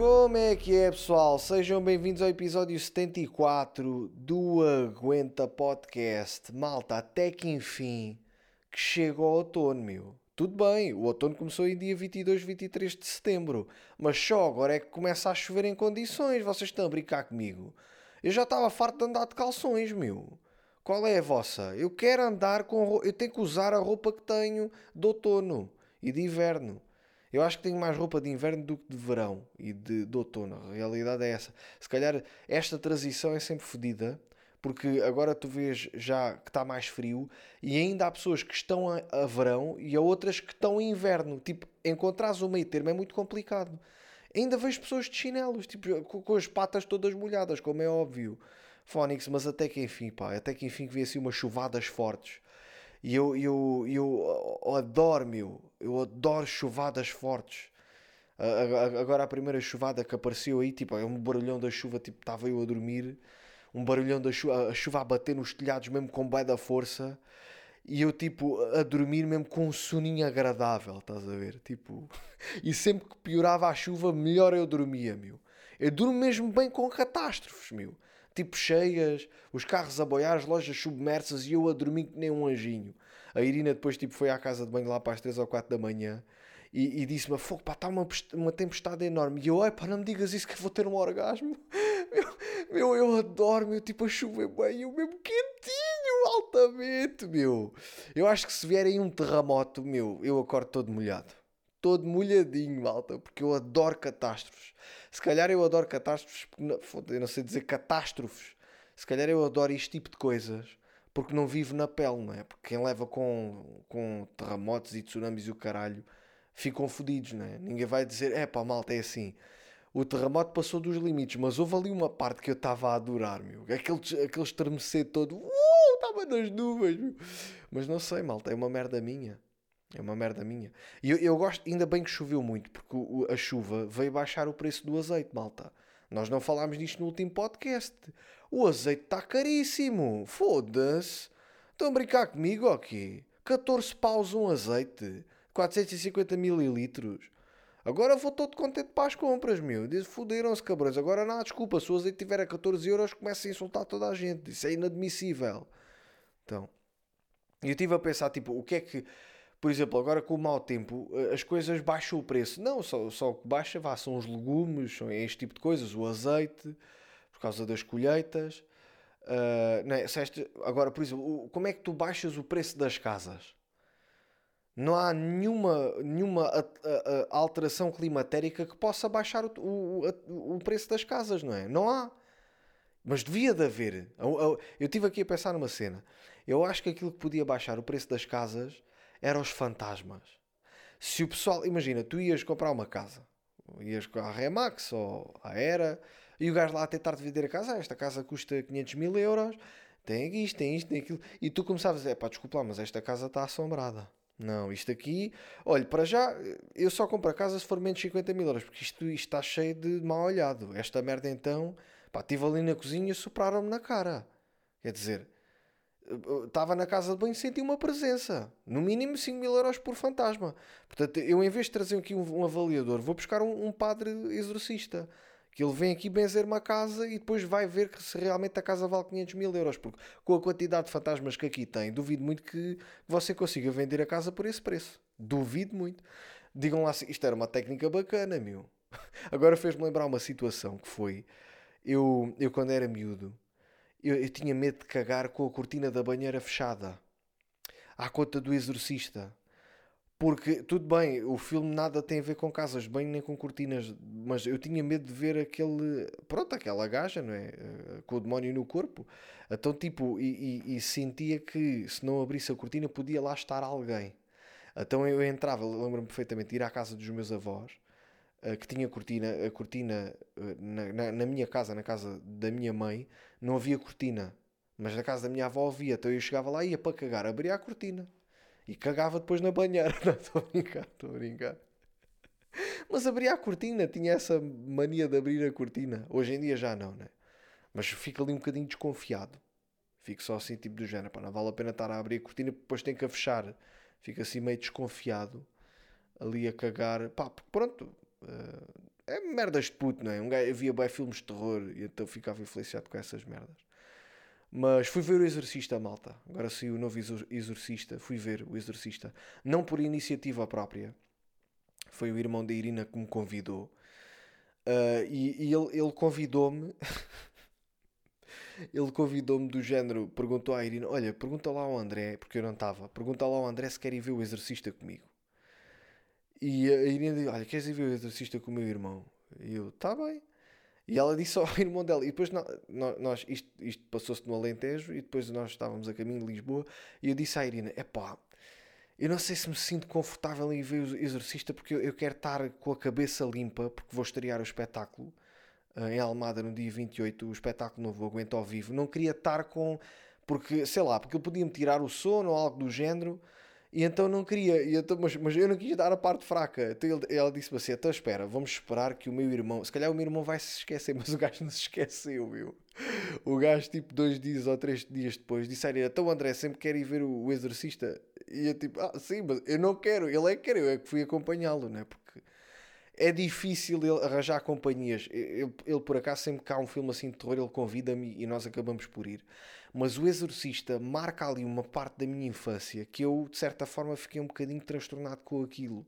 Como é que é, pessoal? Sejam bem-vindos ao episódio 74 do Aguenta Podcast. Malta, até que enfim que chega o outono, meu. Tudo bem, o outono começou em dia 22, 23 de setembro, mas só agora é que começa a chover em condições. Vocês estão a brincar comigo? Eu já estava farto de andar de calções, meu. Qual é a vossa? Eu quero andar com. Eu tenho que usar a roupa que tenho de outono e de inverno. Eu acho que tenho mais roupa de inverno do que de verão e de, de outono. A realidade é essa. Se calhar esta transição é sempre fodida, porque agora tu vês já que está mais frio e ainda há pessoas que estão a, a verão e há outras que estão em inverno. Tipo, encontrares o meio termo é muito complicado. Ainda vejo pessoas de chinelos, tipo, com, com as patas todas molhadas, como é óbvio. Fónix, mas até que enfim, pá, até que enfim que vi assim umas chuvadas fortes. E eu, eu, eu, adoro, meu, eu adoro chuvadas fortes. Agora a primeira chuvada que apareceu aí, tipo, é um barulhão da chuva, tipo, estava eu a dormir, um barulhão da chuva, a chuva a bater nos telhados mesmo com bué da força, e eu, tipo, a dormir mesmo com um soninho agradável, estás a ver? Tipo, e sempre que piorava a chuva, melhor eu dormia, meu. Eu durmo mesmo bem com catástrofes, meu tipo cheias, os carros a boiar, as lojas submersas e eu a dormir que nem um anjinho. A Irina depois tipo, foi à casa de banho lá para as 3 ou 4 da manhã e, e disse-me: Fogo, pá, está uma, uma tempestade enorme. E eu, ai pá, não me digas isso que vou ter um orgasmo. Meu, meu eu adoro, meu, tipo a chover bem, eu mesmo quentinho, altamente, meu. Eu acho que se vier aí um terremoto, meu, eu acordo todo molhado todo molhadinho, malta, porque eu adoro catástrofes. Se calhar eu adoro catástrofes, eu não sei dizer catástrofes. Se calhar eu adoro este tipo de coisas porque não vivo na pele, não é? Porque quem leva com, com terremotos e tsunamis e o caralho ficam fodidos, não é? Ninguém vai dizer, é pá, malta, é assim. O terremoto passou dos limites, mas houve ali uma parte que eu estava a adorar, meu. Aquele, aquele estremecer todo, estava nas nuvens, meu. Mas não sei, malta, é uma merda minha. É uma merda minha. E eu, eu, gosto, ainda bem que choveu muito, porque o, a chuva veio baixar o preço do azeite, malta. Nós não falámos disto no último podcast. O azeite está caríssimo. Foda-se. Estão a brincar comigo ou quê? 14 paus um azeite. 450 mililitros. Agora vou todo contente para as compras, meu. Fuderam-se, cabrões. Agora não há desculpa. Se o azeite tiver a 14 euros, começa a insultar toda a gente. Isso é inadmissível. Então, eu estive a pensar, tipo, o que é que por exemplo, agora com o mau tempo, eh, as coisas baixam o preço. Não, só, só o que baixa vá, são os legumes, são este tipo de coisas, o azeite, por causa das colheitas. Uh, não é? este, agora, por exemplo, como é que tu baixas o preço das casas? Não há nenhuma, nenhuma a, a, a alteração climatérica que possa baixar o, o, o preço das casas, não é? Não há. Mas devia de haver. Eu estive aqui a pensar numa cena. Eu acho que aquilo que podia baixar o preço das casas eram os fantasmas. Se o pessoal, imagina, tu ias comprar uma casa, ias com a Remax ou a Era, e o gajo lá a tentar te vender a casa, ah, esta casa custa 500 mil euros, tem isto, tem isto, tem aquilo, e tu começavas a dizer, pá, desculpa lá, mas esta casa está assombrada. Não, isto aqui, olha, para já, eu só compro a casa se for menos de 50 mil euros, porque isto, isto está cheio de mal olhado. Esta merda então, pá, estive ali na cozinha e sopraram-me na cara. Quer dizer, estava na casa de banho e senti uma presença. No mínimo 5 mil euros por fantasma. Portanto, eu em vez de trazer aqui um, um avaliador, vou buscar um, um, padre exorcista. Que ele vem aqui benzer uma casa e depois vai ver que se realmente a casa vale 500 mil euros. Porque com a quantidade de fantasmas que aqui tem, duvido muito que você consiga vender a casa por esse preço. Duvido muito. Digam lá isto era uma técnica bacana, meu. Agora fez-me lembrar uma situação que foi. Eu, eu quando era miúdo, eu, eu tinha medo de cagar com a cortina da banheira fechada. À conta do exorcista. Porque, tudo bem, o filme nada tem a ver com casas de banho nem com cortinas, mas eu tinha medo de ver aquele. Pronto, aquela gaja, não é? Eh, com o demónio no corpo. Então, tipo, e, e, e sentia que se não abrisse a cortina podia lá estar alguém. Então eu entrava, lembro-me perfeitamente ir à casa dos meus avós, que tinha cortina, a cortina uh, na, na, na, minha casa, na casa da minha mãe, não havia cortina. Mas na casa da minha avó havia. Então eu chegava lá e ia para cagar, abria a cortina. E cagava depois na banheira. Estou a brincar, estou a brincar. Mas abria a cortina, tinha essa mania de abrir a cortina. Hoje em dia já não, né? Mas fico ali um bocadinho desconfiado. Fico só assim, tipo do género. Pá, não vale a pena estar a abrir a cortina, depois tem que a fechar. Fico assim meio desconfiado. Ali a cagar. Pá, pronto. Uh, É merdas de puto, não é? Um gajo, havia bem filmes de terror e então ficava influenciado com essas merdas. Mas fui ver o Exorcista, malta. Agora saiu o novo Exorcista. Fui ver o Exorcista. Não por iniciativa própria. Foi o irmão da Irina que me convidou. Uh, e, e, ele, ele convidou-me. ele convidou-me do género. Perguntou à Irina: Olha, pergunta lá ao André, porque eu não estava. Pergunta lá ao André se quer ir ver o Exorcista comigo. E a Irina disse: Olha, queres ir ver o Exorcista com o meu irmão? E eu: Tá bem. E ela disse ao irmão dela, e depois nós, isto, isto passou-se no Alentejo, e depois nós estávamos a caminho de Lisboa, e eu disse à Irina: é pá, eu não sei se me sinto confortável em ver o Exorcista, porque eu, eu quero estar com a cabeça limpa, porque vou estrear o espetáculo uh, em Almada no dia 28, o espetáculo novo Aguento ao Vivo. Não queria estar com. Porque, sei lá, porque ele podia-me tirar o sono ou algo do género. E então não queria, e então, mas, mas eu não quis dar a parte fraca. Então ele, ela disse-me assim: então espera, vamos esperar que o meu irmão, se calhar o meu irmão vai se esquecer, mas o gajo não se esqueceu, meu. O gajo, tipo, dois dias ou três dias depois, disse a então André sempre quer ir ver o, o Exorcista. E eu, tipo, ah, sim, mas eu não quero, ele é que quer, eu é que fui acompanhá-lo, né? Porque é difícil ele arranjar companhias. Ele, ele, por acaso, sempre que há um filme assim de terror, ele convida-me e nós acabamos por ir. Mas o Exorcista marca ali uma parte da minha infância que eu, de certa forma, fiquei um bocadinho transtornado com aquilo.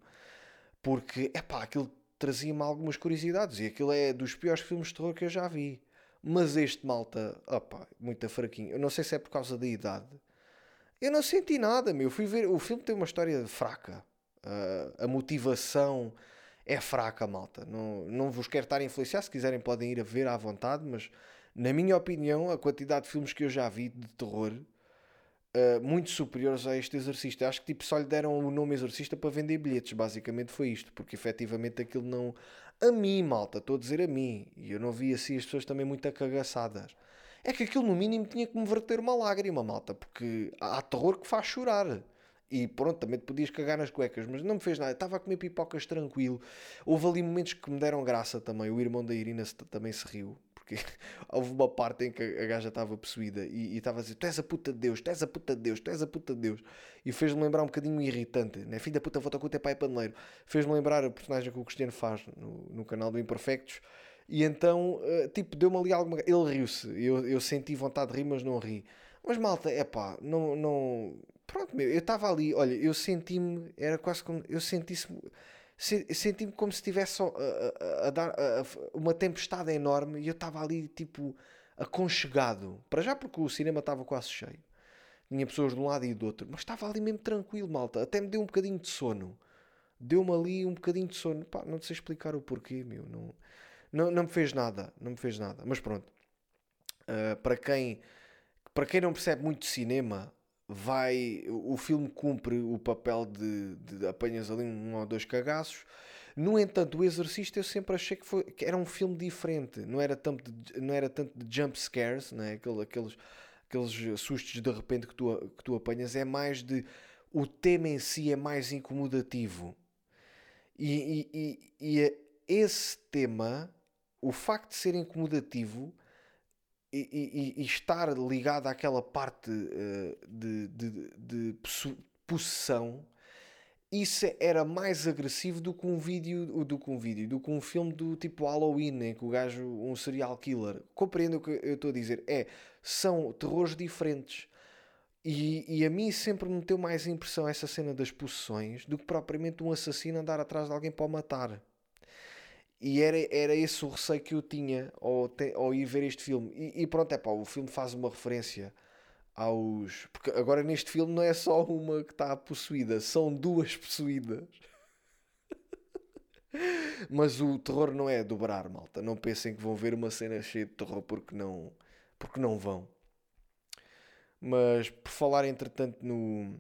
Porque, é aquilo trazia-me algumas curiosidades e aquilo é dos piores filmes de terror que eu já vi. Mas este malta, opá, muito fraquinho. Eu não sei se é por causa da idade. Eu não senti nada, meu. Fui ver. O filme tem uma história fraca. Uh, a motivação é fraca, malta. Não, não vos quero estar a influenciar. Se quiserem, podem ir a ver à vontade, mas na minha opinião, a quantidade de filmes que eu já vi de terror uh, muito superiores a este Exorcista. Acho que tipo, só lhe deram o nome Exorcista para vender bilhetes, basicamente foi isto, porque efetivamente aquilo não. A mim, malta, estou a dizer a mim, e eu não vi assim as pessoas também muito acagaçadas. É que aquilo no mínimo tinha que me verter uma lágrima, malta, porque há terror que faz chorar. E pronto, também te podias cagar nas cuecas, mas não me fez nada. Estava a comer pipocas tranquilo. Houve ali momentos que me deram graça também. O irmão da Irina também se riu houve uma parte em que a gaja estava possuída e, estava a dizer: Tu és a puta de Deus, tu és a puta de Deus, tu és a puta de Deus. E fez-me lembrar um bocadinho irritante, né? Filho da puta, volta com o teu pai paneleiro. Fez-me lembrar a personagem que o Cristiano faz no, no canal do Imperfectos. E então, uh, tipo, deu-me ali alguma. Ele riu-se. Eu, eu senti vontade de rir, mas não ri. Mas malta, é pá, não, não. Pronto, meu, eu estava ali, olha, eu senti-me, era quase como. Eu senti-me senti-me como se estivesse a, a, a, dar uma tempestade enorme e eu estava ali tipo aconchegado. Para já porque o cinema estava quase cheio. Tinha pessoas de um lado e do outro, mas estava ali mesmo tranquilo, malta. Até me deu um bocadinho de sono. Deu-me ali um bocadinho de sono. Pá, não sei explicar o porquê, meu. Não, não, não me fez nada. Não me fez nada. Mas pronto. Uh, para quem para quem não percebe muito cinema, vai. O filme cumpre o papel de, de apanhas ali um ou dois cagaços. No entanto, o Exorcista eu sempre achei que, foi, que era um filme diferente, não era tanto de, não era tanto de jump scares, né? Aquele, aqueles, aqueles sustos de repente que tu, que tu apanhas, é mais de. O tema em si é mais incomodativo. E, e, e, e esse tema, o facto de ser incomodativo, e, e, e, estar ligado àquela parte uh, de, de, de possessão, isso era mais agressivo do que um vídeo, do que um vídeo, do que um filme do tipo Halloween, em que o gajo, um serial killer. Compreendo o que eu estou a dizer? É, são terrores diferentes. E, e a mim sempre me deu mais impressão essa cena das possessões do que propriamente um assassino andar atrás de alguém para o matar. E era, era esse o receio que eu tinha ao, te, ao ir ver este filme. E, e, pronto, é pá, o filme faz uma referência aos. Porque agora neste filme não é só uma que está possuída, são duas possuídas. Mas o terror não é dobrar, malta. Não pensem que vão ver uma cena cheia de terror porque não, porque não vão. Mas por falar entretanto no,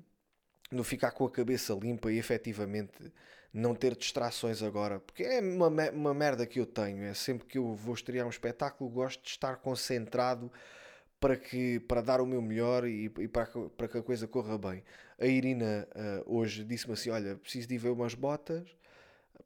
no ficar com a cabeça limpa e efetivamente não ter distrações agora, porque é uma, uma merda que eu tenho. É sempre que eu vou estrear um espetáculo, gosto de estar concentrado para, que, para dar o meu melhor e, e para, para que a coisa corra bem. A Irina uh, hoje disse-me assim: Olha, preciso de ir ver umas botas,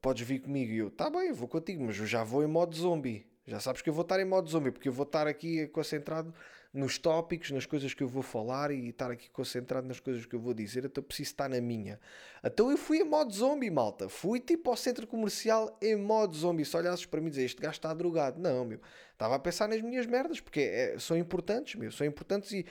podes vir comigo. E eu, tá bem, vou contigo, mas eu já vou em modo zombie. Já sabes que eu vou estar em modo zombie, porque eu vou estar aqui concentrado nos tópicos, nas coisas que eu vou falar e estar aqui concentrado nas coisas que eu vou dizer, então preciso estar na minha. Então eu fui em modo zombie, malta. Fui tipo ao centro comercial em modo zombie. Se olhasses para mim e dizer, este gajo está drogado. Não, meu. Estava a pensar nas minhas merdas, porque é, são importantes, meu. São importantes e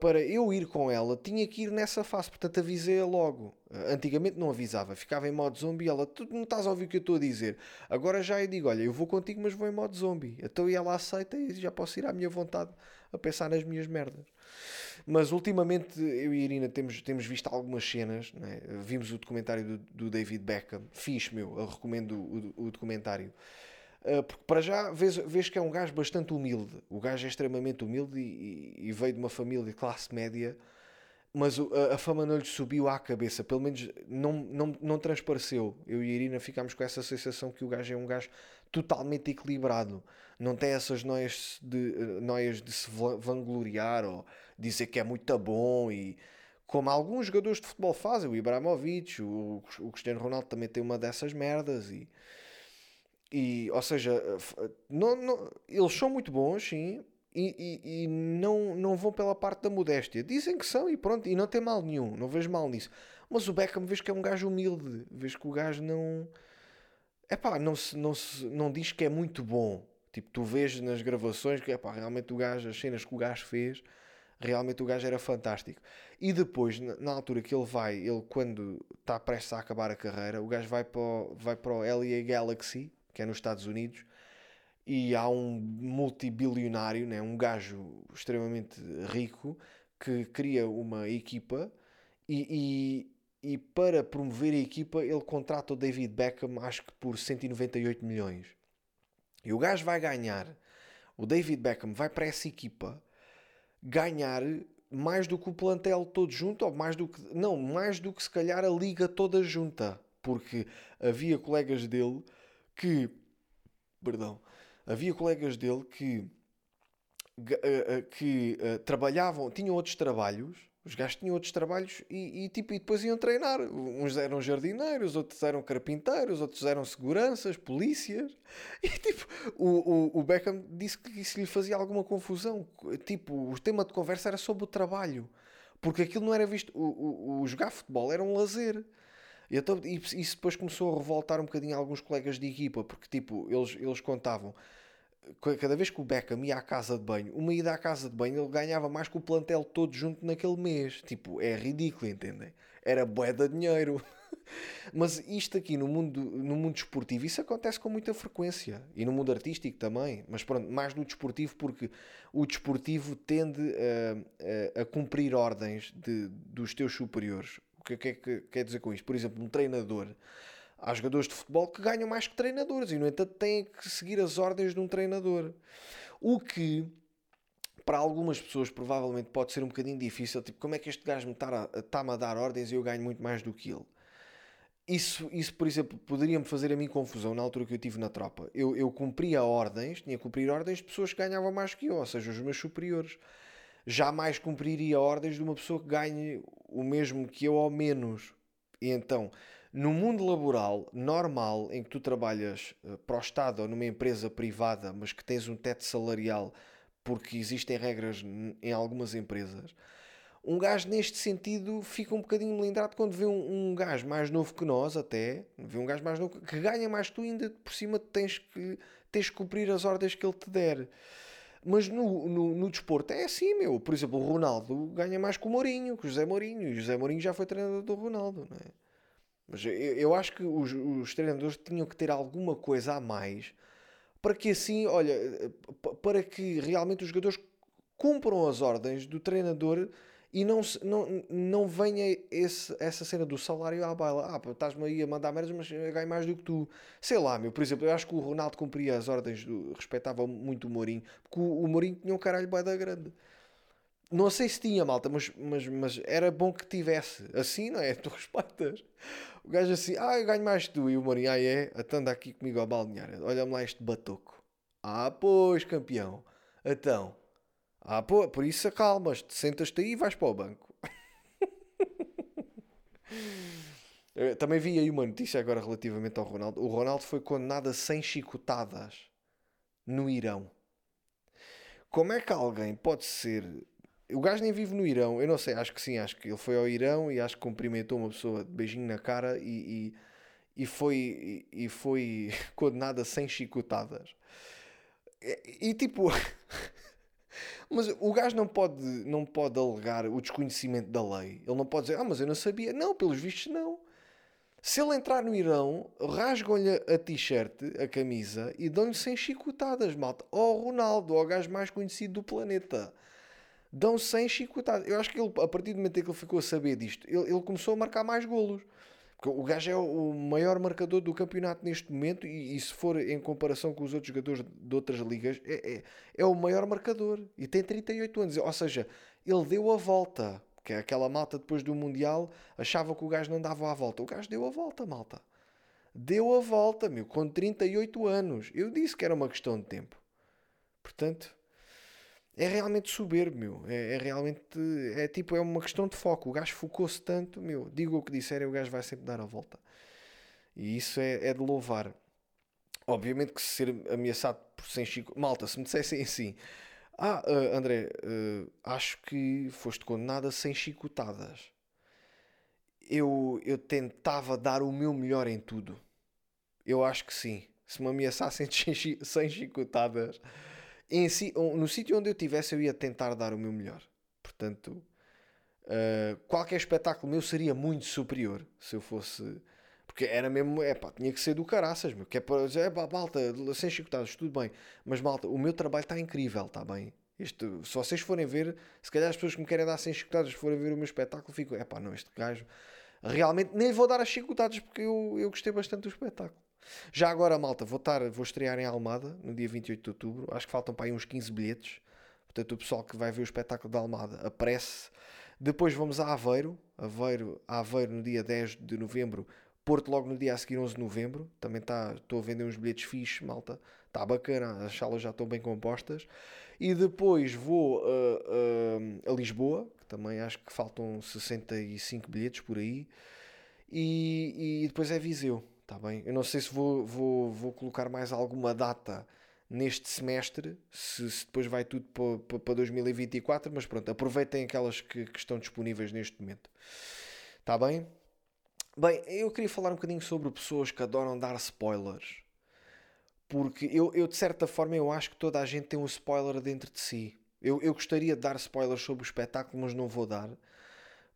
para eu ir com ela, tinha que ir nessa fase, portanto avisei-a logo. Antigamente não avisava, ficava em modo zombie. Ela, tu não estás a ouvir o que eu estou a dizer. Agora já eu digo: olha, eu vou contigo, mas vou em modo zombie. Então ela aceita e já posso ir à minha vontade a pensar nas minhas merdas. Mas ultimamente eu e a Irina temos, temos visto algumas cenas. Né? Vimos o documentário do, do David Beckham, fixe, meu, eu recomendo o, o documentário. Uh, porque para já vês, vês que é um gajo bastante humilde. O gajo é extremamente humilde e, e, e veio de uma família de classe média, mas o, a, a, fama não lhe subiu à cabeça, pelo menos não, não, não transpareceu. Eu e a Irina ficámos com essa sensação que o gajo é um gajo totalmente equilibrado. Não tem essas noias de, noias de se vangloriar ou dizer que é muito bom e como alguns jogadores de futebol fazem, o Ibrahimovic, o, o Cristiano Ronaldo também tem uma dessas merdas e e, ou seja, não, não, eles são muito bons, sim, e, e, e, não, não vão pela parte da modéstia. Dizem que são e pronto, e não tem mal nenhum, não vejo mal nisso. Mas o Beckham, vejo que é um gajo humilde, vejo que o gajo não. É pá, não, se, não, se, não diz que é muito bom. Tipo, tu vês nas gravações que é pá, realmente o gajo, as cenas que o gajo fez, realmente o gajo era fantástico. E depois, na, na altura que ele vai, ele quando está prestes a acabar a carreira, o gajo vai para o, vai para o LA Galaxy, que é nos Estados Unidos, e há um multibilionário, né, um gajo extremamente rico, que cria uma equipa e, e, para promover a equipa ele contrata o David Beckham, acho que por 198 milhões. E o gajo vai ganhar, o David Beckham vai para essa equipa ganhar mais do que o plantel todo junto, ou mais do que. Não, mais do que se calhar a liga toda junta. Porque havia colegas dele que, perdão, havia colegas dele que, eh, eh, que uh, trabalhavam, tinham outros trabalhos, os gajos tinham outros trabalhos e, e, tipo, e depois iam treinar. Uns eram jardineiros, outros eram carpinteiros, outros eram seguranças, polícias. E tipo, o, o, o Beckham disse que isso lhe fazia alguma confusão. Tipo, o tema de conversa era sobre o trabalho. Porque aquilo não era visto. O, o, o jogar futebol era um lazer. E então, isso depois começou a revoltar um bocadinho alguns colegas de equipa, porque tipo, eles, eles contavam cada vez que o Beckham ia à casa de banho, uma ida à casa de banho, ele ganhava mais que o plantel todo junto naquele mês. Tipo, é ridículo, entendem? Era bué de dinheiro. Mas isto aqui no mundo, no mundo esportivo, isso acontece com muita frequência. E no mundo artístico também. Mas pronto, mais no desportivo, porque o desportivo tende a, a, a cumprir ordens de, dos teus superiores. O que, é que quer dizer com isto? Por exemplo, um treinador. Há jogadores de futebol que ganham mais que treinadores e, no entanto, têm que seguir as ordens de um treinador. O que, para algumas pessoas, provavelmente pode ser um bocadinho difícil. Tipo, como é que este gajo me está-me está a dar ordens e eu ganho muito mais do que ele? Isso, isso por exemplo, poderia-me fazer a mim confusão na altura que eu estive na tropa. Eu, eu cumpria ordens, tinha que cumprir ordens de pessoas que ganhavam mais que eu, ou seja, os meus superiores jamais cumpriria ordens de uma pessoa que ganhe o mesmo que eu ou menos. E então, no mundo laboral normal, em que tu trabalhas uh, para o Estado ou numa empresa privada, mas que tens um teto salarial porque existem regras em algumas empresas, um gajo neste sentido fica um bocadinho melindrado quando vê um, um gajo mais novo que nós, até, vê um gajo mais novo que ganha mais tu, ainda por cima tens que, tens que cumprir as ordens que ele te der. Mas no, no, no, desporto é assim, meu. Por exemplo, o Ronaldo ganha mais que o Mourinho, que o José Mourinho. E o José Mourinho já foi treinador do Ronaldo, não é? Mas eu, eu acho que os, os treinadores tinham que ter alguma coisa a mais para que assim, olha, para que realmente os jogadores cumpram as ordens do treinador e não, não, não venha esse, essa cena do salário à baila. Ah, estás-me aí a mandar merdas, mas ganho mais do que tu. Sei lá, meu. Por exemplo, eu acho que o Ronaldo cumpria as ordens, do, respeitava muito o Mourinho, porque o, o Mourinho tinha um caralho da grande. Não sei se tinha, malta, mas, mas, mas era bom que tivesse. Assim, não é? Tu respeitas. O gajo assim, ah, eu ganho mais que tu. E o Mourinho, ah, é? Então anda aqui comigo ao balneário. Olha-me lá este batoco. Ah, pois, campeão. Então... Ah, pô, por isso acalmas-te, sentas-te aí e vais para o banco. Também vi aí uma notícia agora relativamente ao Ronaldo. O Ronaldo foi condenado a 100 chicotadas. no Irão. Como é que alguém pode ser. O gajo nem vive no Irão, eu não sei, acho que sim, acho que ele foi ao Irão e acho que cumprimentou uma pessoa de beijinho na cara e, e, e foi, e, e foi condenado a 100 chicotadas. E, e tipo. Mas o gajo não pode, não pode alegar o desconhecimento da lei. Ele não pode dizer, ah, mas eu não sabia. Não, pelos vistos, não. Se ele entrar no Irão, rasgam-lhe a t-shirt, a camisa, e dão-lhe 100 chicotadas, malta. Oh, Ronaldo, o gajo mais conhecido do planeta. Dão 100 chicotadas. Eu acho que ele, a partir do momento em que ele ficou a saber disto, ele, ele começou a marcar mais golos. Porque o gajo é o maior marcador do campeonato neste momento e, e, se for em comparação com os outros jogadores de outras ligas, é, é, é, o maior marcador e tem 38 anos. Ou seja, ele deu a volta. Que é aquela malta depois do Mundial achava que o gajo não dava a volta. O gajo deu a volta, malta. Deu a volta, meu, com 38 anos. Eu disse que era uma questão de tempo. Portanto, é realmente soberbo, meu. É, é, realmente. É tipo, é uma questão de foco. O gajo focou-se tanto, meu. Digo o que disserem, o gajo vai sempre dar a volta. E isso é, é de louvar. Obviamente que ser ameaçado por sem Chico. Malta, se me dissessem assim. Ah, uh, André, uh, acho que foste condenado a sem chicotadas. Eu, eu tentava dar o meu melhor em tudo. Eu acho que sim. Se me ameaçassem sem chicotadas em no sítio onde eu estivesse, eu ia tentar dar o meu melhor. Portanto, uh, qualquer espetáculo meu seria muito superior se eu fosse. Porque era mesmo, é pá, tinha que ser do caraças, meu. Que é para dizer, é pá, malta, sem chicotadas, tudo bem. Mas malta, o meu trabalho está incrível, está bem? Este, se vocês forem ver, se calhar as pessoas que me querem dar sem chicotadas forem ver o meu espetáculo, fico, é pá, não, este gajo realmente nem vou dar as chicotadas porque eu, eu gostei bastante do espetáculo. Já agora, malta, vou, estar, vou estrear em Almada no dia 28 de outubro. Acho que faltam para aí uns 15 bilhetes. Portanto, o pessoal que vai ver o espetáculo da Almada apresse. Depois vamos a Aveiro. Aveiro, Aveiro no dia 10 de novembro. Porto logo no dia a seguir, 11 de novembro. Também tá, estou a vender uns bilhetes fixos, malta. Está bacana, as salas já estão bem compostas. E depois vou uh, uh, a Lisboa, que também acho que faltam 65 bilhetes por aí. E, e depois é Viseu. Está bem? Eu não sei se vou, vou, vou colocar mais alguma data neste semestre, se, se depois vai tudo para, para 2024, mas pronto, aproveitem aquelas que, que estão disponíveis neste momento. Está bem? Bem, eu queria falar um bocadinho sobre pessoas que adoram dar spoilers. Porque eu, eu de certa forma, eu acho que toda a gente tem um spoiler dentro de si. Eu, eu gostaria de dar spoilers sobre o espetáculo, mas não vou dar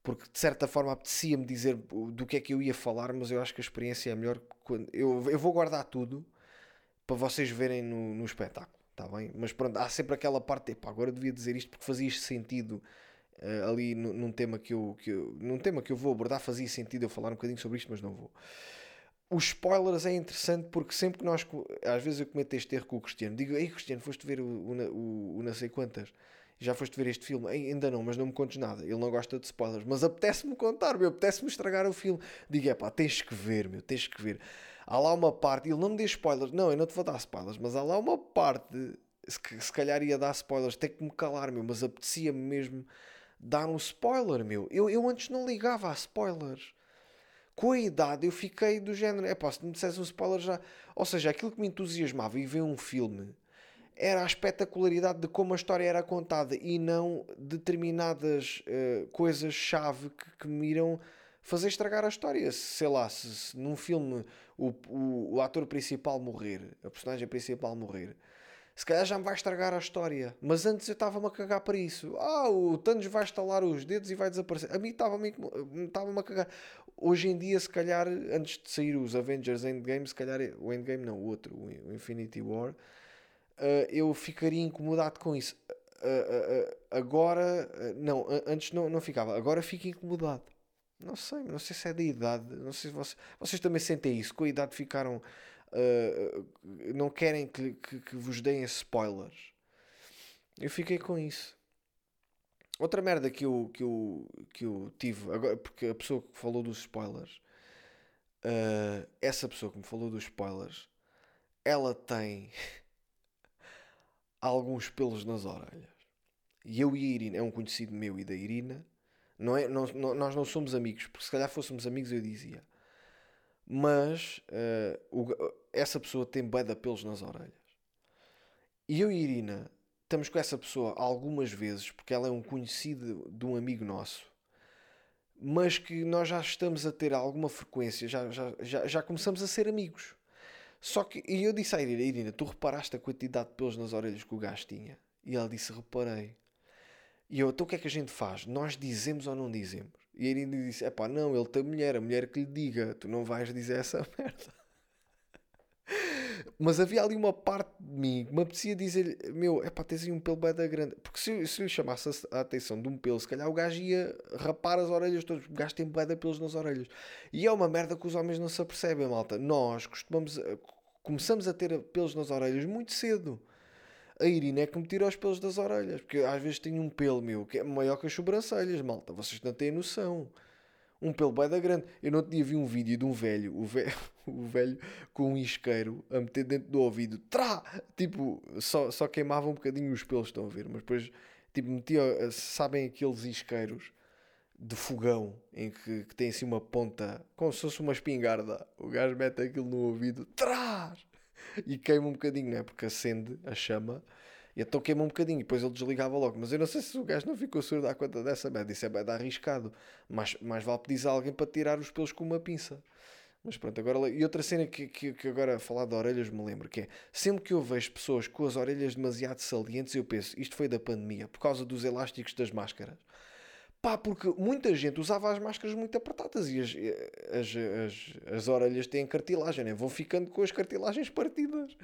porque de certa forma apetecia-me dizer do que é que eu ia falar, mas eu acho que a experiência é melhor quando eu, eu vou guardar tudo para vocês verem no, no espetáculo, está bem? Mas pronto, há sempre aquela parte, epá, agora devia dizer isto porque fazia sentido uh, ali num, num, tema que eu, que eu, num tema que eu vou abordar, fazia sentido eu falar um bocadinho sobre isto, mas não vou. Os spoilers é interessante porque sempre que nós, às vezes eu cometo este erro com o Cristiano, digo, ei Cristiano, foste ver o, o, o, o não sei quantas já foste ver este filme? Ainda não, mas não me contes nada. Ele não gosta de spoilers, mas apetece-me contar, meu, apetece-me estragar o filme. Digo, é pá, tens que ver, meu, tens que ver. Há lá uma parte, ele não me dê spoilers, não, eu não te vou dar spoilers, mas há lá uma parte, se, se calhar ia dar spoilers, tem que me calar, meu, mas apetecia-me mesmo dar um spoiler, meu. Eu, eu antes não ligava a spoilers. Com a idade eu fiquei do género, é pá, se me dissesse um spoiler já. Ou seja, aquilo que me entusiasmava e ver um filme era a espetacularidade de como a história era contada e não determinadas uh, coisas-chave que, que, me irão fazer estragar a história. Sei lá, se, se num filme o, o, o, ator principal morrer, a personagem principal morrer, se calhar já me vai estragar a história. Mas antes eu estava-me a cagar para isso. Ah, o Thanos vai estalar os dedos e vai desaparecer. A mim estava-me estava a cagar. Hoje em dia, se calhar, antes de sair os Avengers Endgame, se calhar, o Endgame não, o outro, o Infinity War uh, eu ficaria incomodado com isso. Uh, agora, não, antes não, não ficava, agora fico incomodado. Não sei, não sei se é da idade, não sei se vocês, vocês também sentem isso, com a idade ficaram. não querem que, que, que vos deem spoilers. Eu fiquei com isso. Outra merda que eu, que eu, que eu tive, agora, porque a pessoa que falou dos spoilers, uh, essa pessoa que me falou dos spoilers, ela tem alguns pelos nas orelhas. E eu e a Irina, é um conhecido meu e da Irina, não é, não, não, nós não somos amigos, porque se calhar fôssemos amigos eu dizia. Mas uh, o, essa pessoa tem bada pelos nas orelhas. E eu e a Irina estamos com essa pessoa algumas vezes, porque ela é um conhecido de um amigo nosso, mas que nós já estamos a ter alguma frequência, já, já, já, já começamos a ser amigos. Só que, e eu disse à Irina, Irina, tu reparaste a quantidade de pelos nas orelhas que o gajo tinha? E ela disse, reparei. E eu, então o que é que a gente faz? Nós dizemos ou não dizemos? E a Irina disse, é pá, não, ele tem mulher, a mulher que lhe diga, tu não vais dizer essa merda. Mas havia ali uma parte de mim que me apetecia dizer meu, é pá, tens aí um pelo bem da grande. Porque se, se lhe chamasse a atenção de um pelo, se calhar o gajo ia rapar as orelhas todas. O gajo tem de pelos nas orelhas. E é uma merda que os homens não se apercebem, malta. Nós costumamos, eh, começamos a ter pelos nas orelhas muito cedo. A Irina é que me tira os pelos das orelhas. Porque às vezes tenho um pelo, meu, que é maior que as sobrancelhas, malta. Vocês não têm noção um pelo bem da grande. Eu não tinha vi um vídeo de um velho, o velho, o velho com um isqueiro a meter dentro do ouvido, trá! Tipo, só, só queimava um bocadinho os pelos, estão a ver? Mas depois, tipo, metia, sabem aqueles isqueiros de fogão em que, que tem assim uma ponta, como se fosse uma espingarda. O gajo mete aquilo no ouvido, trás! E queima um bocadinho, não é? Porque acende a chama e então queima um bocadinho, depois ele desligava logo. Mas eu não sei se o gajo não ficou surdo à conta dessa merda. Isso é bem arriscado. Mas mais vale pedir a alguém para tirar os pelos com uma pinça. Mas pronto, agora. E outra cena que, que, que agora a falar de orelhas me lembro que é sempre que eu vejo pessoas com as orelhas demasiado salientes, eu penso, isto foi da pandemia, por causa dos elásticos das máscaras. Pá, porque muita gente usava as máscaras muito apertadas e as, as, as, as orelhas têm cartilagem, né? vão ficando com as cartilagens partidas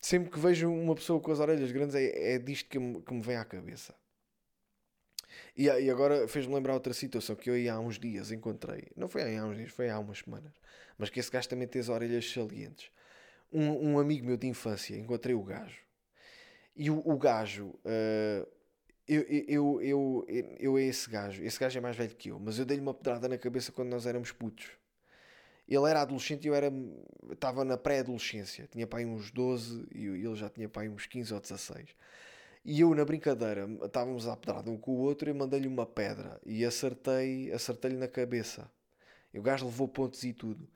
sempre que vejo uma pessoa com as orelhas grandes é, é disto que me, que me vem à cabeça. E, e agora fez-me lembrar outra situação que eu aí há uns dias encontrei. Não foi há uns dias, foi há umas semanas. Mas que esse gajo também tem as orelhas salientes. Um, um amigo meu de infância, encontrei o gajo. E o, o gajo, uh, eu, eu, eu, eu, eu é esse gajo. Esse gajo é mais velho que eu, mas eu dei-lhe uma pedrada na cabeça quando nós éramos putos. Ele era adolescente e eu era, estava na pré-adolescência. Tinha pai uns 12 e ele já tinha pai uns 15 ou 16. E eu, na brincadeira, estávamos a pedrar um com o outro e mandei-lhe uma pedra e acertei, acertei-lhe na cabeça. E o gajo levou pontos e tudo.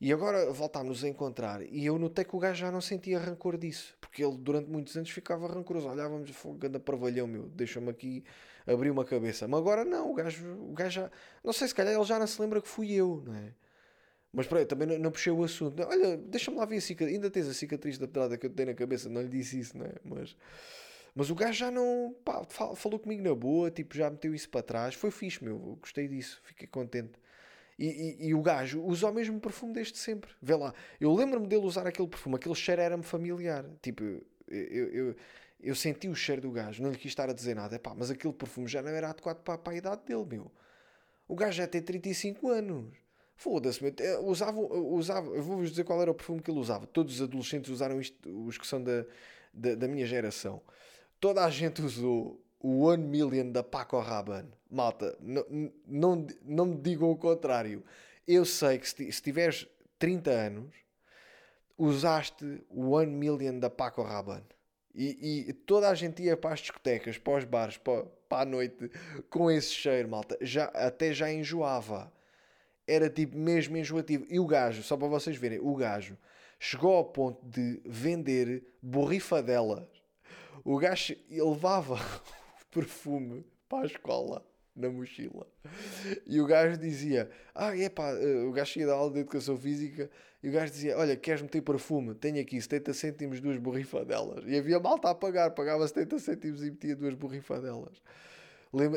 E agora voltámos a encontrar e eu notei que o gajo já não sentia rancor disso. Porque ele durante muitos anos ficava rancoroso. Olhávamos, anda parvalhão meu, deixa-me aqui abrir uma cabeça. Mas agora não, o gajo, o gajo já... Não sei, se calhar ele já não se lembra que fui eu, não é? Mas peraí, também não, não, puxei o assunto. Olha, deixa-me lá ver a cicatriz. Ainda tens a cicatriz da pedrada que eu te dei na cabeça, não lhe disse isso, não é? Mas, mas o gajo já não. Pá, falou comigo na boa, tipo, já meteu isso para trás. Foi fixe, meu. Eu gostei disso, fiquei contente. E, e, e, o gajo usou o mesmo perfume desde sempre. Vê lá, eu lembro-me dele usar aquele perfume, aquele cheiro era-me familiar. Tipo, eu, eu, eu, senti o cheiro do gajo, não lhe quis estar a dizer nada. Epá, mas aquele perfume já não era adequado para, para a idade dele, meu. O gajo já tem 35 anos. Foda-se. Usava, usava, eu vou-vos dizer qual era o perfume que ele usava. Todos os adolescentes usaram isto, os que são da, da, da minha geração. Toda a gente usou o One Million da Paco Rabanne. Malta, não, não, não me digam o contrário. Eu sei que se, se tiveres 30 anos, usaste o One Million da Paco Rabanne. E, e, toda a gente ia para as discotecas, para os bares, para, para a noite com esse cheiro, malta. Já, até já enjoava era tipo mesmo enjoativo. E o gajo, só para vocês verem, o gajo chegou ao ponto de vender borrifadelas. O gajo levava perfume para a escola na mochila. E o gajo dizia: Ah, é pá, eh, o gajo ia da aula de educação física e o gajo dizia: Olha, queres meter perfume? Tenho aqui 70 cêntimos, duas borrifadelas. E havia malta a pagar, pagava 70 cêntimos e metia duas borrifadelas.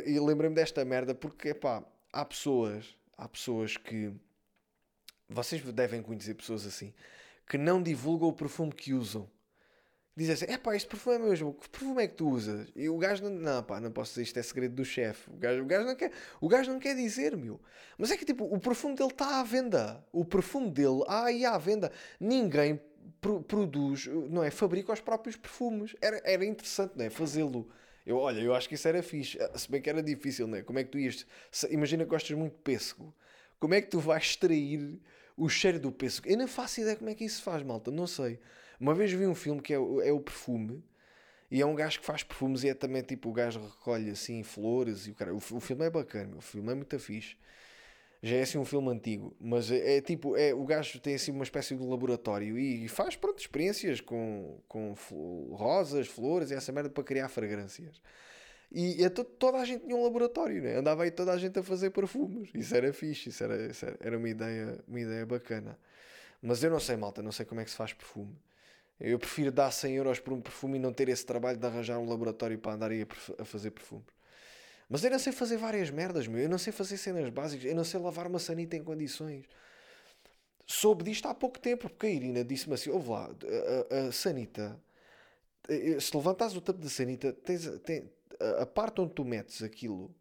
E lembrei-me desta merda porque, é pá, há pessoas há pessoas que. Vocês devem conhecer pessoas assim que não divulgam o perfume que usam. Dizem assim: é pá, este perfume é mesmo. Que perfume é que tu usas? E o gajo não, não pá, não posso dizer isto é segredo do chefe. O gajo, o, gajo não quer, o gajo não quer dizer, meu. Mas é que tipo, o perfume dele está à venda. O perfume dele, ah, e à venda. Ninguém pro, produz, não é? Fabrica os próprios perfumes. Era, era interessante, não é? Fazê-lo. Eu, olha, eu acho que isso era fixe. Ah, se bem que era difícil, não é? Como é que tu ias. Imagina que gostas muito de pêssego. Como é que tu vais extrair o cheiro do pêssego? Eu não faço ideia como é que isso se faz, malta. Não sei. Uma vez vi um filme que é, é o Perfume. E é um gajo que faz perfumes e é também tipo o gajo recolhe assim flores e o cara. O, o filme é bacana, o filme é muito fixe. Já é assim um filme antigo, mas é, é tipo, é, o gajo tem assim uma espécie de laboratório e, e faz pronto, experiências com, com rosas, flores e essa merda para criar fragrâncias. E, e toda a gente tinha um laboratório, né? andava aí toda a gente a fazer perfumes. Isso era fixe, isso era, isso era, era uma, ideia, uma ideia bacana. Mas eu não sei, malta, não sei como é que se faz perfume. Eu prefiro dar 100 euros por um perfume e não ter esse trabalho de arranjar um laboratório para andar aí a, a fazer perfumes. Mas eu não sei fazer várias merdas, meu. Eu não sei fazer cenas básicas. Eu não sei lavar uma sanita em condições. Soube disto há pouco tempo, porque a Irina disse-me assim: ouve lá, a, a, sanita, eh, se levantares o topo da sanita, tens, tem, a parte onde tu metes aquilo,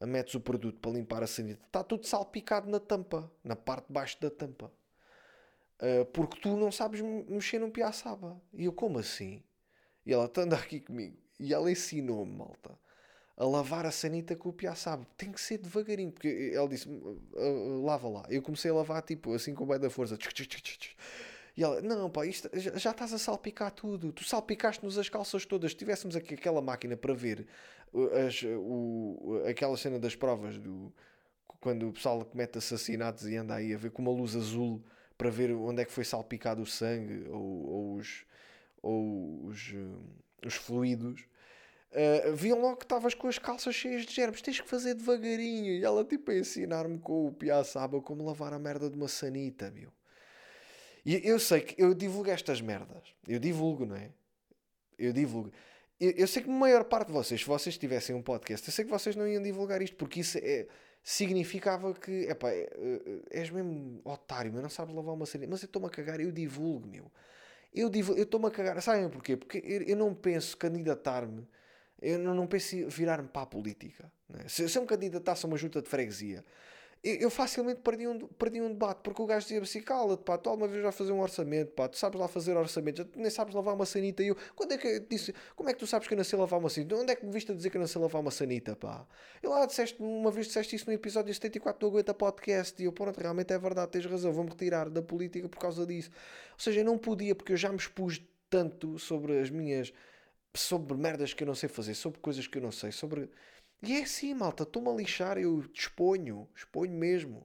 metes o produto para limpar a sanita, está tudo salpicado na tampa, na parte de baixo da tampa. Uh, porque tu não sabes mexer num piaçaba. E eu, como assim? E ela está andando aqui comigo. E ela ensinou-me, malta, a lavar a sanita com o piaçaba. Tem que ser devagarinho, porque ela disse, uh, lava lá. Eu comecei a lavar, tipo, assim com o da força. E ela, não, pá, isto, já, já, estás a salpicar tudo. Tu salpicaste-nos as calças todas. Se tivéssemos aqui aquela máquina para ver as, o, aquela cena das provas do quando o pessoal comete assassinatos e anda aí a ver com uma luz azul para ver onde é que foi salpicado o sangue ou, ou os, ou os, uh, os fluidos. Uh, viam logo que estavas com as calças cheias de germes, tens que fazer devagarinho. E ela tipo a ensinar-me com o piaçaba como lavar a merda de uma sanita, meu. E eu sei que eu divulgo estas merdas. Eu divulgo, não é? Eu divulgo. Eu, eu, sei que a maior parte de vocês, se vocês tivessem um podcast, eu sei que vocês não iam divulgar isto, porque isso é, significava que, epá, é, é, és mesmo otário, mas não sabes lavar uma cena. Mas eu estou-me a cagar, eu divulgo, meu. Eu estou-me a cagar. Sabem porquê? Porque eu, eu não penso candidatar-me, eu não, não penso virar-me para a política. É? Se, se eu me candidatasse a uma junta de freguesia eu facilmente perdi um, perdi um debate, porque o gajo dizia assim: cala-te, pá, tu alguma vez vai fazer um orçamento, pá, tu sabes lá fazer orçamento, nem sabes lavar uma sanita. E eu, quando é que disse, como é que tu sabes que eu não sei lavar uma sanita? Onde é que me viste a dizer que eu não sei lavar uma sanita, pá? E lá disseste, uma vez disseste isso no episódio 74 do Aguenta Podcast, e eu, pronto, realmente é verdade, tens razão, vou-me retirar da política por causa disso. Ou seja, eu não podia, porque eu já me expus tanto sobre as minhas, sobre merdas que eu não sei fazer, sobre coisas que eu não sei, sobre e é assim, malta, estou-me a lixar, eu exponho, exponho mesmo.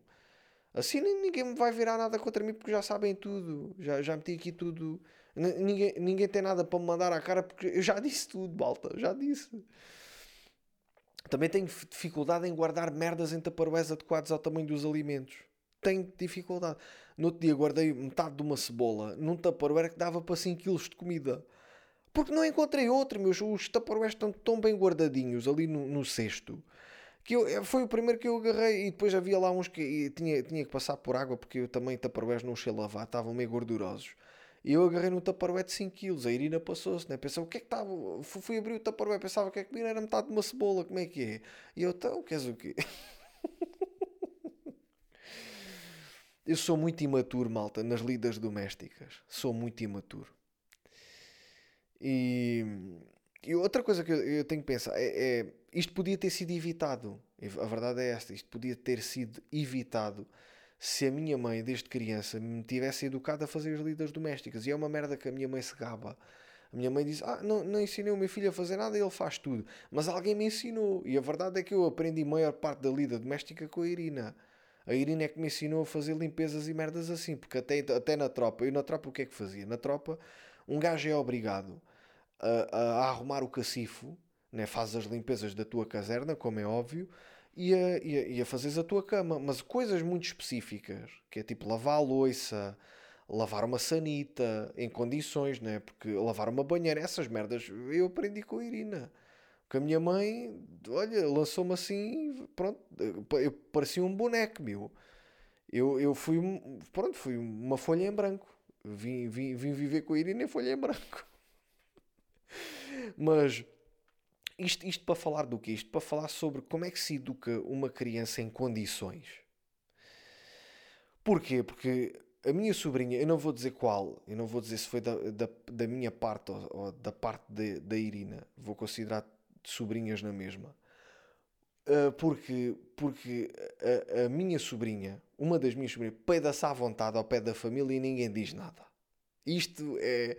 Assim ninguém me vai virar nada contra mim porque já sabem tudo. Já, já meti aqui tudo. ninguém, ninguém tem nada para me mandar à cara porque eu já disse tudo, malta, já disse. Também tenho dificuldade em guardar merdas em taparoés adequados ao tamanho dos alimentos. Tenho dificuldade. No outro dia guardei metade de uma cebola num taparoé que dava para 5 kg de comida. Porque não encontrei outro, meus. Os Tupperware estão tão bem guardadinhos ali no, no cesto. Que eu, eh, foi o primeiro que eu agarrei e depois havia lá uns que tinha, tinha que passar por água porque eu também Tupperware não sei lavar, estavam meio gordurosos. E eu agarrei no Tupperware de 5kg. A Irina passou-se, né? Pensou, o que é que estava? Fui abrir o Tupperware, pensava que é que era metade de uma cebola, como é que é? E eu, então, queres o quê? eu sou muito imaturo, malta, nas lidas domésticas. Sou muito imaturo. E, e outra coisa que eu, eu tenho que pensar é, é, isto podia ter sido evitado. A verdade é esta: isto podia ter sido evitado se a minha mãe, desde criança, me tivesse educado a fazer as lidas domésticas. E é uma merda que a minha mãe se gaba. A minha mãe diz: Ah, não, não ensinei o meu filho a fazer nada, ele faz tudo. Mas alguém me ensinou. E a verdade é que eu aprendi a maior parte da lida doméstica com a Irina. A Irina é que me ensinou a fazer limpezas e merdas assim. Porque até, até na tropa, eu na tropa o que é que fazia? Na tropa um gajo é obrigado a, a arrumar o cacifo, né? fazes as limpezas da tua caserna, como é óbvio, e a, e, a, e a a tua cama. Mas coisas muito específicas, que é tipo lavar a louça, lavar uma sanita em condições, né? porque lavar uma banheira, essas merdas eu aprendi com a Irina. Porque a minha mãe, olha, lançou-me assim, pronto, eu parecia um boneco, meu. Eu, eu fui, pronto, fui uma folha em branco. Vim, vim, vim viver com a Irina em folha em branco. Mas isto, isto para falar do que? Isto para falar sobre como é que se educa uma criança em condições. Porquê? Porque a minha sobrinha, eu não vou dizer qual, eu não vou dizer se foi da, da, da minha parte ou, ou da parte de, da Irina, vou considerar sobrinhas na mesma. Uh, porque porque a, a, minha sobrinha, uma das minhas sobrinhas, peida-se à vontade ao pé da família e ninguém diz nada. Isto é.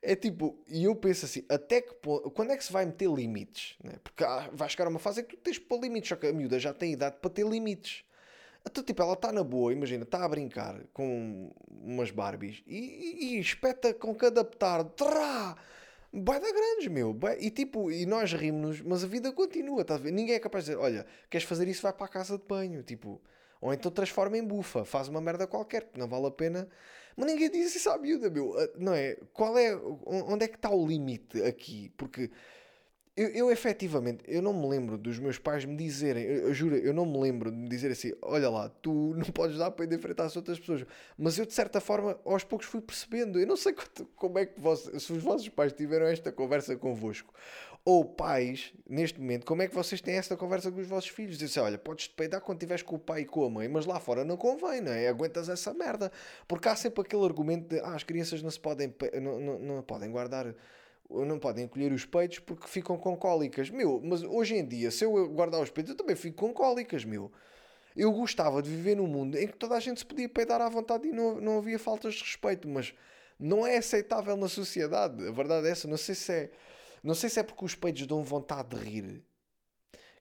É tipo, e eu penso assim, até que quando é que se vai meter limites? Né? Porque ah, vai chegar uma fase em que tu tens que pôr limites, só que a miúda já tem idade para ter limites. Então, tipo, ela está na boa, imagina, está a brincar com umas Barbies e, e, espeta com cada petardo. Trá! Vai dar grandes, meu. E tipo, e nós rimos mas a vida continua, tá? Ninguém é capaz de dizer, olha, queres fazer isso, vai para a casa de banho, tipo. Ou então transforma em bufa, faz uma merda qualquer, que não vale a pena. Mas ninguém diz isso à miúda, meu. Ah, não é? Qual é, onde é que está o limite aqui? Porque eu, eu efetivamente, eu não me lembro dos meus pais me dizerem, eu, eu, juro, eu não me lembro de me dizer assim: olha lá, tu não podes dar para enfrentar as outras pessoas. Mas eu, de certa forma, aos poucos fui percebendo. Eu não sei como é que vos, se os vossos pais tiveram esta conversa convosco, ou pais, neste momento, como é que vocês têm esta conversa com os vossos filhos? Dizem assim, olha, podes-te peidar quando estiveres com o pai e com a mãe, mas lá fora não convém, não é? Aguentas essa merda. Porque há sempre aquele argumento de, ah, as crianças não se podem, não, não, não podem guardar não podem encolher os peitos porque ficam com cólicas. Meu, mas hoje em dia, se eu guardar os peitos, eu também fico com cólicas, meu. Eu gostava de viver num mundo em que toda a gente se podia peidar à vontade e não, não havia faltas de respeito, mas não é aceitável na sociedade. A verdade é essa. Não sei se é, não sei se é porque os peitos dão vontade de rir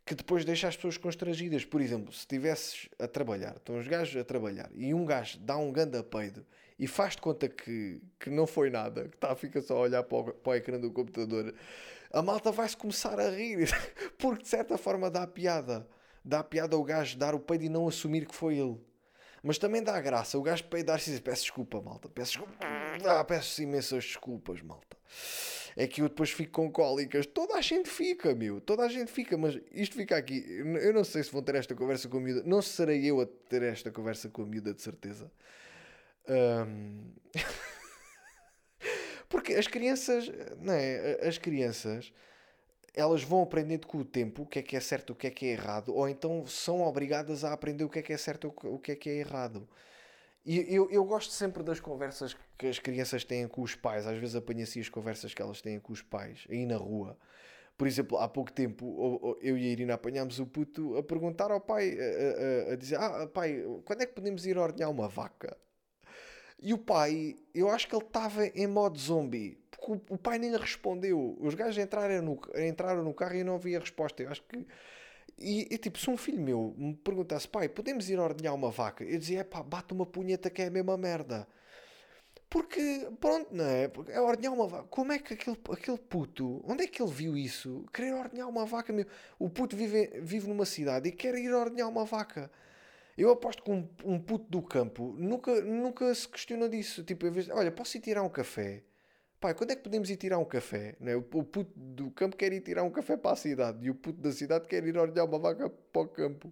que depois deixa as pessoas constrangidas. Por exemplo, se estivesses a trabalhar, estão os gajos a trabalhar e um gajo dá um ganda peido e faz de conta que, que não foi nada, que está, fica só a olhar para o, para o ecrã do computador, a malta vai-se começar a rir, porque de certa forma dá piada. Dá piada ao gajo dar o peido e não assumir que foi ele. Mas também dá graça o gajo peidar-se e dizer: Peço desculpa, malta, peço desculpa, ah, peço imensas desculpas, malta. É que eu depois fico com cólicas. Toda a gente fica, meu, toda a gente fica, mas isto fica aqui. Eu não sei se vão ter esta conversa com a miúda, não serei eu a ter esta conversa com a miúda, de certeza. Um... Porque as crianças, não é? As crianças, elas vão aprendendo com o tempo o que é que é certo, o que é que é errado, ou então são obrigadas a aprender o que é que é certo, o que é que é errado. E eu, eu gosto sempre das conversas que as crianças têm com os pais. Às vezes apanho-se as conversas que elas têm com os pais, aí na rua. Por exemplo, há pouco tempo eu e a Irina apanhámos o puto a perguntar ao pai, a, a, a dizer: Ah, pai, quando é que podemos ir ordenhar uma vaca? E o pai, eu acho que ele estava em modo zombie. Porque o, pai nem lhe respondeu. Os gajos entraram no, entraram no carro e não havia resposta. Eu acho que. E, e, tipo, se um filho meu me perguntasse, pai, podemos ir ordenhar uma vaca? Eu dizia, pá, bate uma punheta que é a mesma merda. Porque, pronto, não é? É ordenhar uma vaca. Como é que aquele, aquele puto, onde é que ele viu isso? Querer ordenhar uma vaca, meu. O puto vive, vive numa cidade e quer ir ordenhar uma vaca. Eu aposto que um, um puto do campo nunca, nunca se questiona disso. Tipo, a vez, olha, posso ir tirar um café? Pai, quando é que podemos ir tirar um café? Né? O, o puto do campo quer ir tirar um café para a cidade e o puto da cidade quer ir ordear uma vaca para o campo.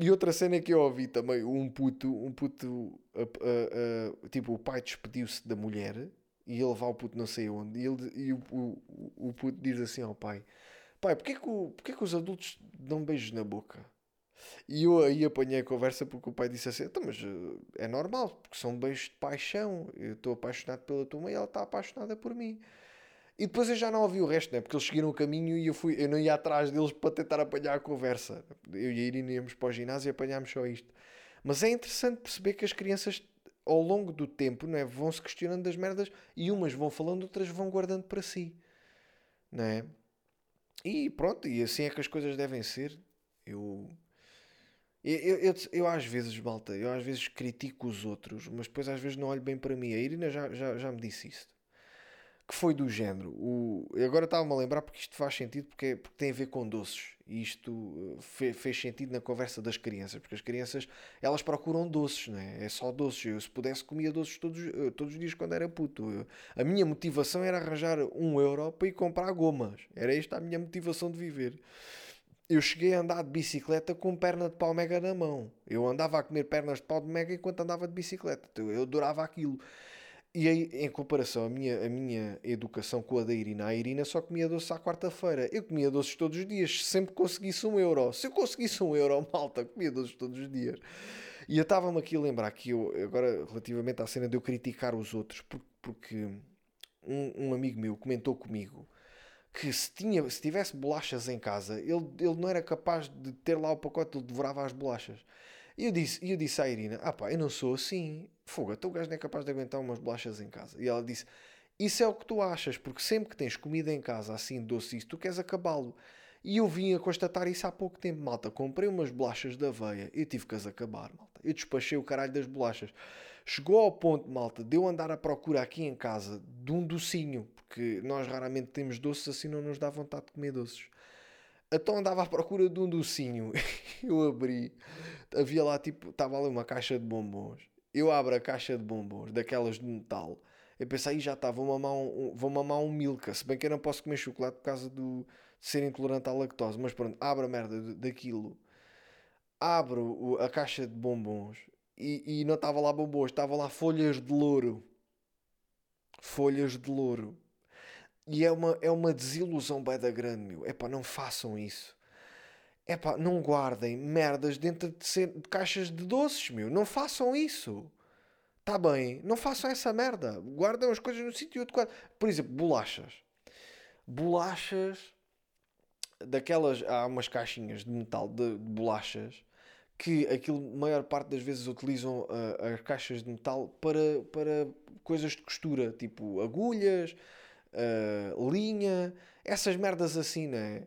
E outra cena que eu ouvi também, um puto, um puto, uh, uh, uh, tipo, o pai despediu-se da mulher e ele vai ao puto não sei onde e, ele, e o, o, o puto diz assim ao pai, pai, porquê que, o, porquê que os adultos dão beijos na boca? E eu aí apanhei a conversa porque o pai disse assim: então, mas eh, é normal, porque são beijos de paixão. Eu estou apaixonado pela tua mãe e ela está apaixonada por mim. E depois eu já não ouvi o resto, né? porque eles seguiram o caminho e eu, fui, eu não ia atrás deles para tentar apanhar a conversa. Eu e a Irina íamos para o ginásio e apanhámos só isto. Mas é interessante perceber que as crianças, ao longo do tempo, não é? vão se questionando das merdas e umas vão falando, outras vão guardando para si. Não é? E pronto, e assim é que as coisas devem ser. Eu eu, eu, eu, eu, às vezes, malta, eu às vezes critico os outros, mas depois às vezes não olho bem para mim. A Irina já, já, já me disse isto. Que foi do género. O, agora estava-me a lembrar porque isto faz sentido porque, é, porque tem a ver com doces. E isto eh, fe, fez sentido na conversa das crianças. Porque as crianças, elas procuram doces, não é? É só doces. Eu, se pudesse, comia doces todos, eh, todos os dias quando era puto. Eu, a minha motivação era arranjar um euro para ir comprar gomas. Era esta a minha motivação de viver eu cheguei a andar de bicicleta com perna de pau mega na mão. Eu andava a comer pernas de pau de mega enquanto andava de bicicleta. Eu, eu adorava aquilo. E aí, em comparação, a minha, a minha educação com a da Irina, a Irina só comia doces à quarta-feira. Eu comia doces todos os dias, sempre conseguisse um euro. Se eu conseguisse um euro, malta, comia doces todos os dias. E eu estava-me aqui a lembrar que eu, agora, relativamente à cena de eu criticar os outros, porque, porque um, um amigo meu comentou comigo que se, tinha, se tivesse bolachas em casa, ele, ele não era capaz de ter lá o pacote, ele devorava as bolachas. E eu disse, eu disse à Irina: Ah pá, eu não sou assim. Fogo, teu gajo não é capaz de aguentar umas bolachas em casa. E ela disse: Isso é o que tu achas, porque sempre que tens comida em casa assim, doce, isso, tu queres acabá-lo. E eu vim a constatar isso há pouco tempo, malta. Comprei umas bolachas da aveia e tive que as acabar, malta. Eu despachei o caralho das bolachas. Chegou ao ponto, malta, de eu andar à procura aqui em casa de um docinho, porque nós raramente temos doces, assim não nos dá vontade de comer doces. Então andava à procura de um docinho. Eu abri, havia lá tipo, estava ali uma caixa de bombons. Eu abro a caixa de bombons, daquelas de metal. Eu pensei, já está, vou mamar um, vou mamar um Milka. Se bem que eu não posso comer chocolate por causa do, de ser intolerante à lactose. Mas pronto, abro a merda daquilo. Abro a caixa de bombons e, e não estava lá bombons, estava lá folhas de louro. Folhas de louro. E é uma, é uma desilusão bem da grande, meu. É pá, não façam isso. É pá, não guardem merdas dentro de, de caixas de doces, meu. Não façam isso. Está bem, não façam essa merda. Guardem as coisas no sítio adequado. Por exemplo, bolachas. Bolachas, daquelas. Há umas caixinhas de metal de, de bolachas que aquilo, maior parte das vezes, utilizam uh, as caixas de metal para, para coisas de costura, tipo agulhas, uh, linha, essas merdas assim, né?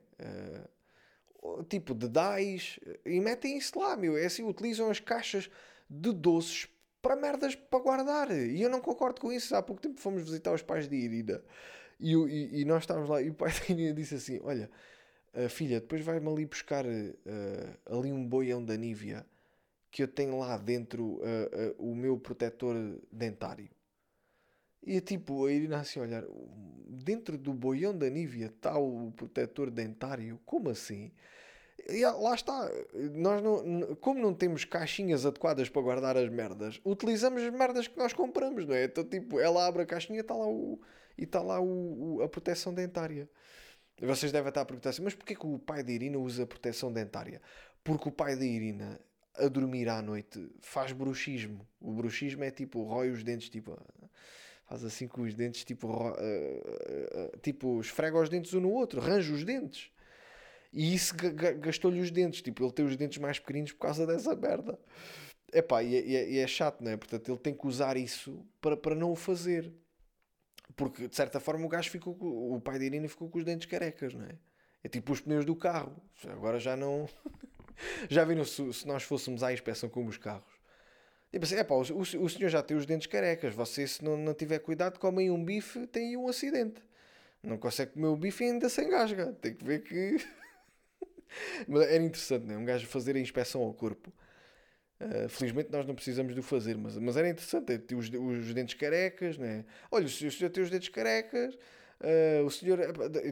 Uh, tipo de dais, e metem isso lá, meu. É assim, utilizam as caixas de doces para merdas para guardar. E eu não concordo com isso. Há pouco tempo fomos visitar os pais de Irina e, e, e nós estávamos lá e o pai de Irina disse assim: Olha, uh, filha, depois vai-me ali buscar uh, ali um boião da Nívia que eu tenho lá dentro uh, o meu protetor dentário. E é tipo, a Irina assim, olhar, dentro do boião da Nívia está o protetor dentário? Como assim? E lá está, nós não, como não temos caixinhas adequadas para guardar as merdas, utilizamos as merdas que nós compramos, não é? Então, tipo, ela abre a caixinha está lá o, e está lá o, o, a proteção dentária. Vocês devem estar a perguntar assim, mas porquê que o pai da Irina usa proteção dentária? Porque o pai da Irina, a dormir à noite, faz bruxismo. O bruxismo é tipo, rói os dentes, tipo faz assim com os dentes, tipo, uh, uh, tipo esfrega os dentes um no outro, arranja os dentes. E isso gastou-lhe os dentes, tipo, ele tem os dentes mais pequeninos por causa dessa merda. Epá, e, e, e é chato, não é? Portanto, ele tem que usar isso para, para não o fazer. Porque, de certa forma, o gajo ficou, o pai de Irina ficou com os dentes carecas, não é? É tipo os pneus do carro. Agora já não. já viram se, se nós fôssemos à inspeção como os carros Tipo assim, é pá, o, o, senhor já tem os dentes carecas. Você, se não, não tiver cuidado, come um bife, tem um acidente. Não consegue comer o bife e ainda se engasga. Tem que ver que. mas era interessante, né? Um gajo fazer a inspeção ao corpo. Uh, felizmente nós não precisamos de o fazer, mas, mas era interessante. Ter os, os dentes carecas, né? Olha, o senhor tem os dentes carecas, Uh, o senhor,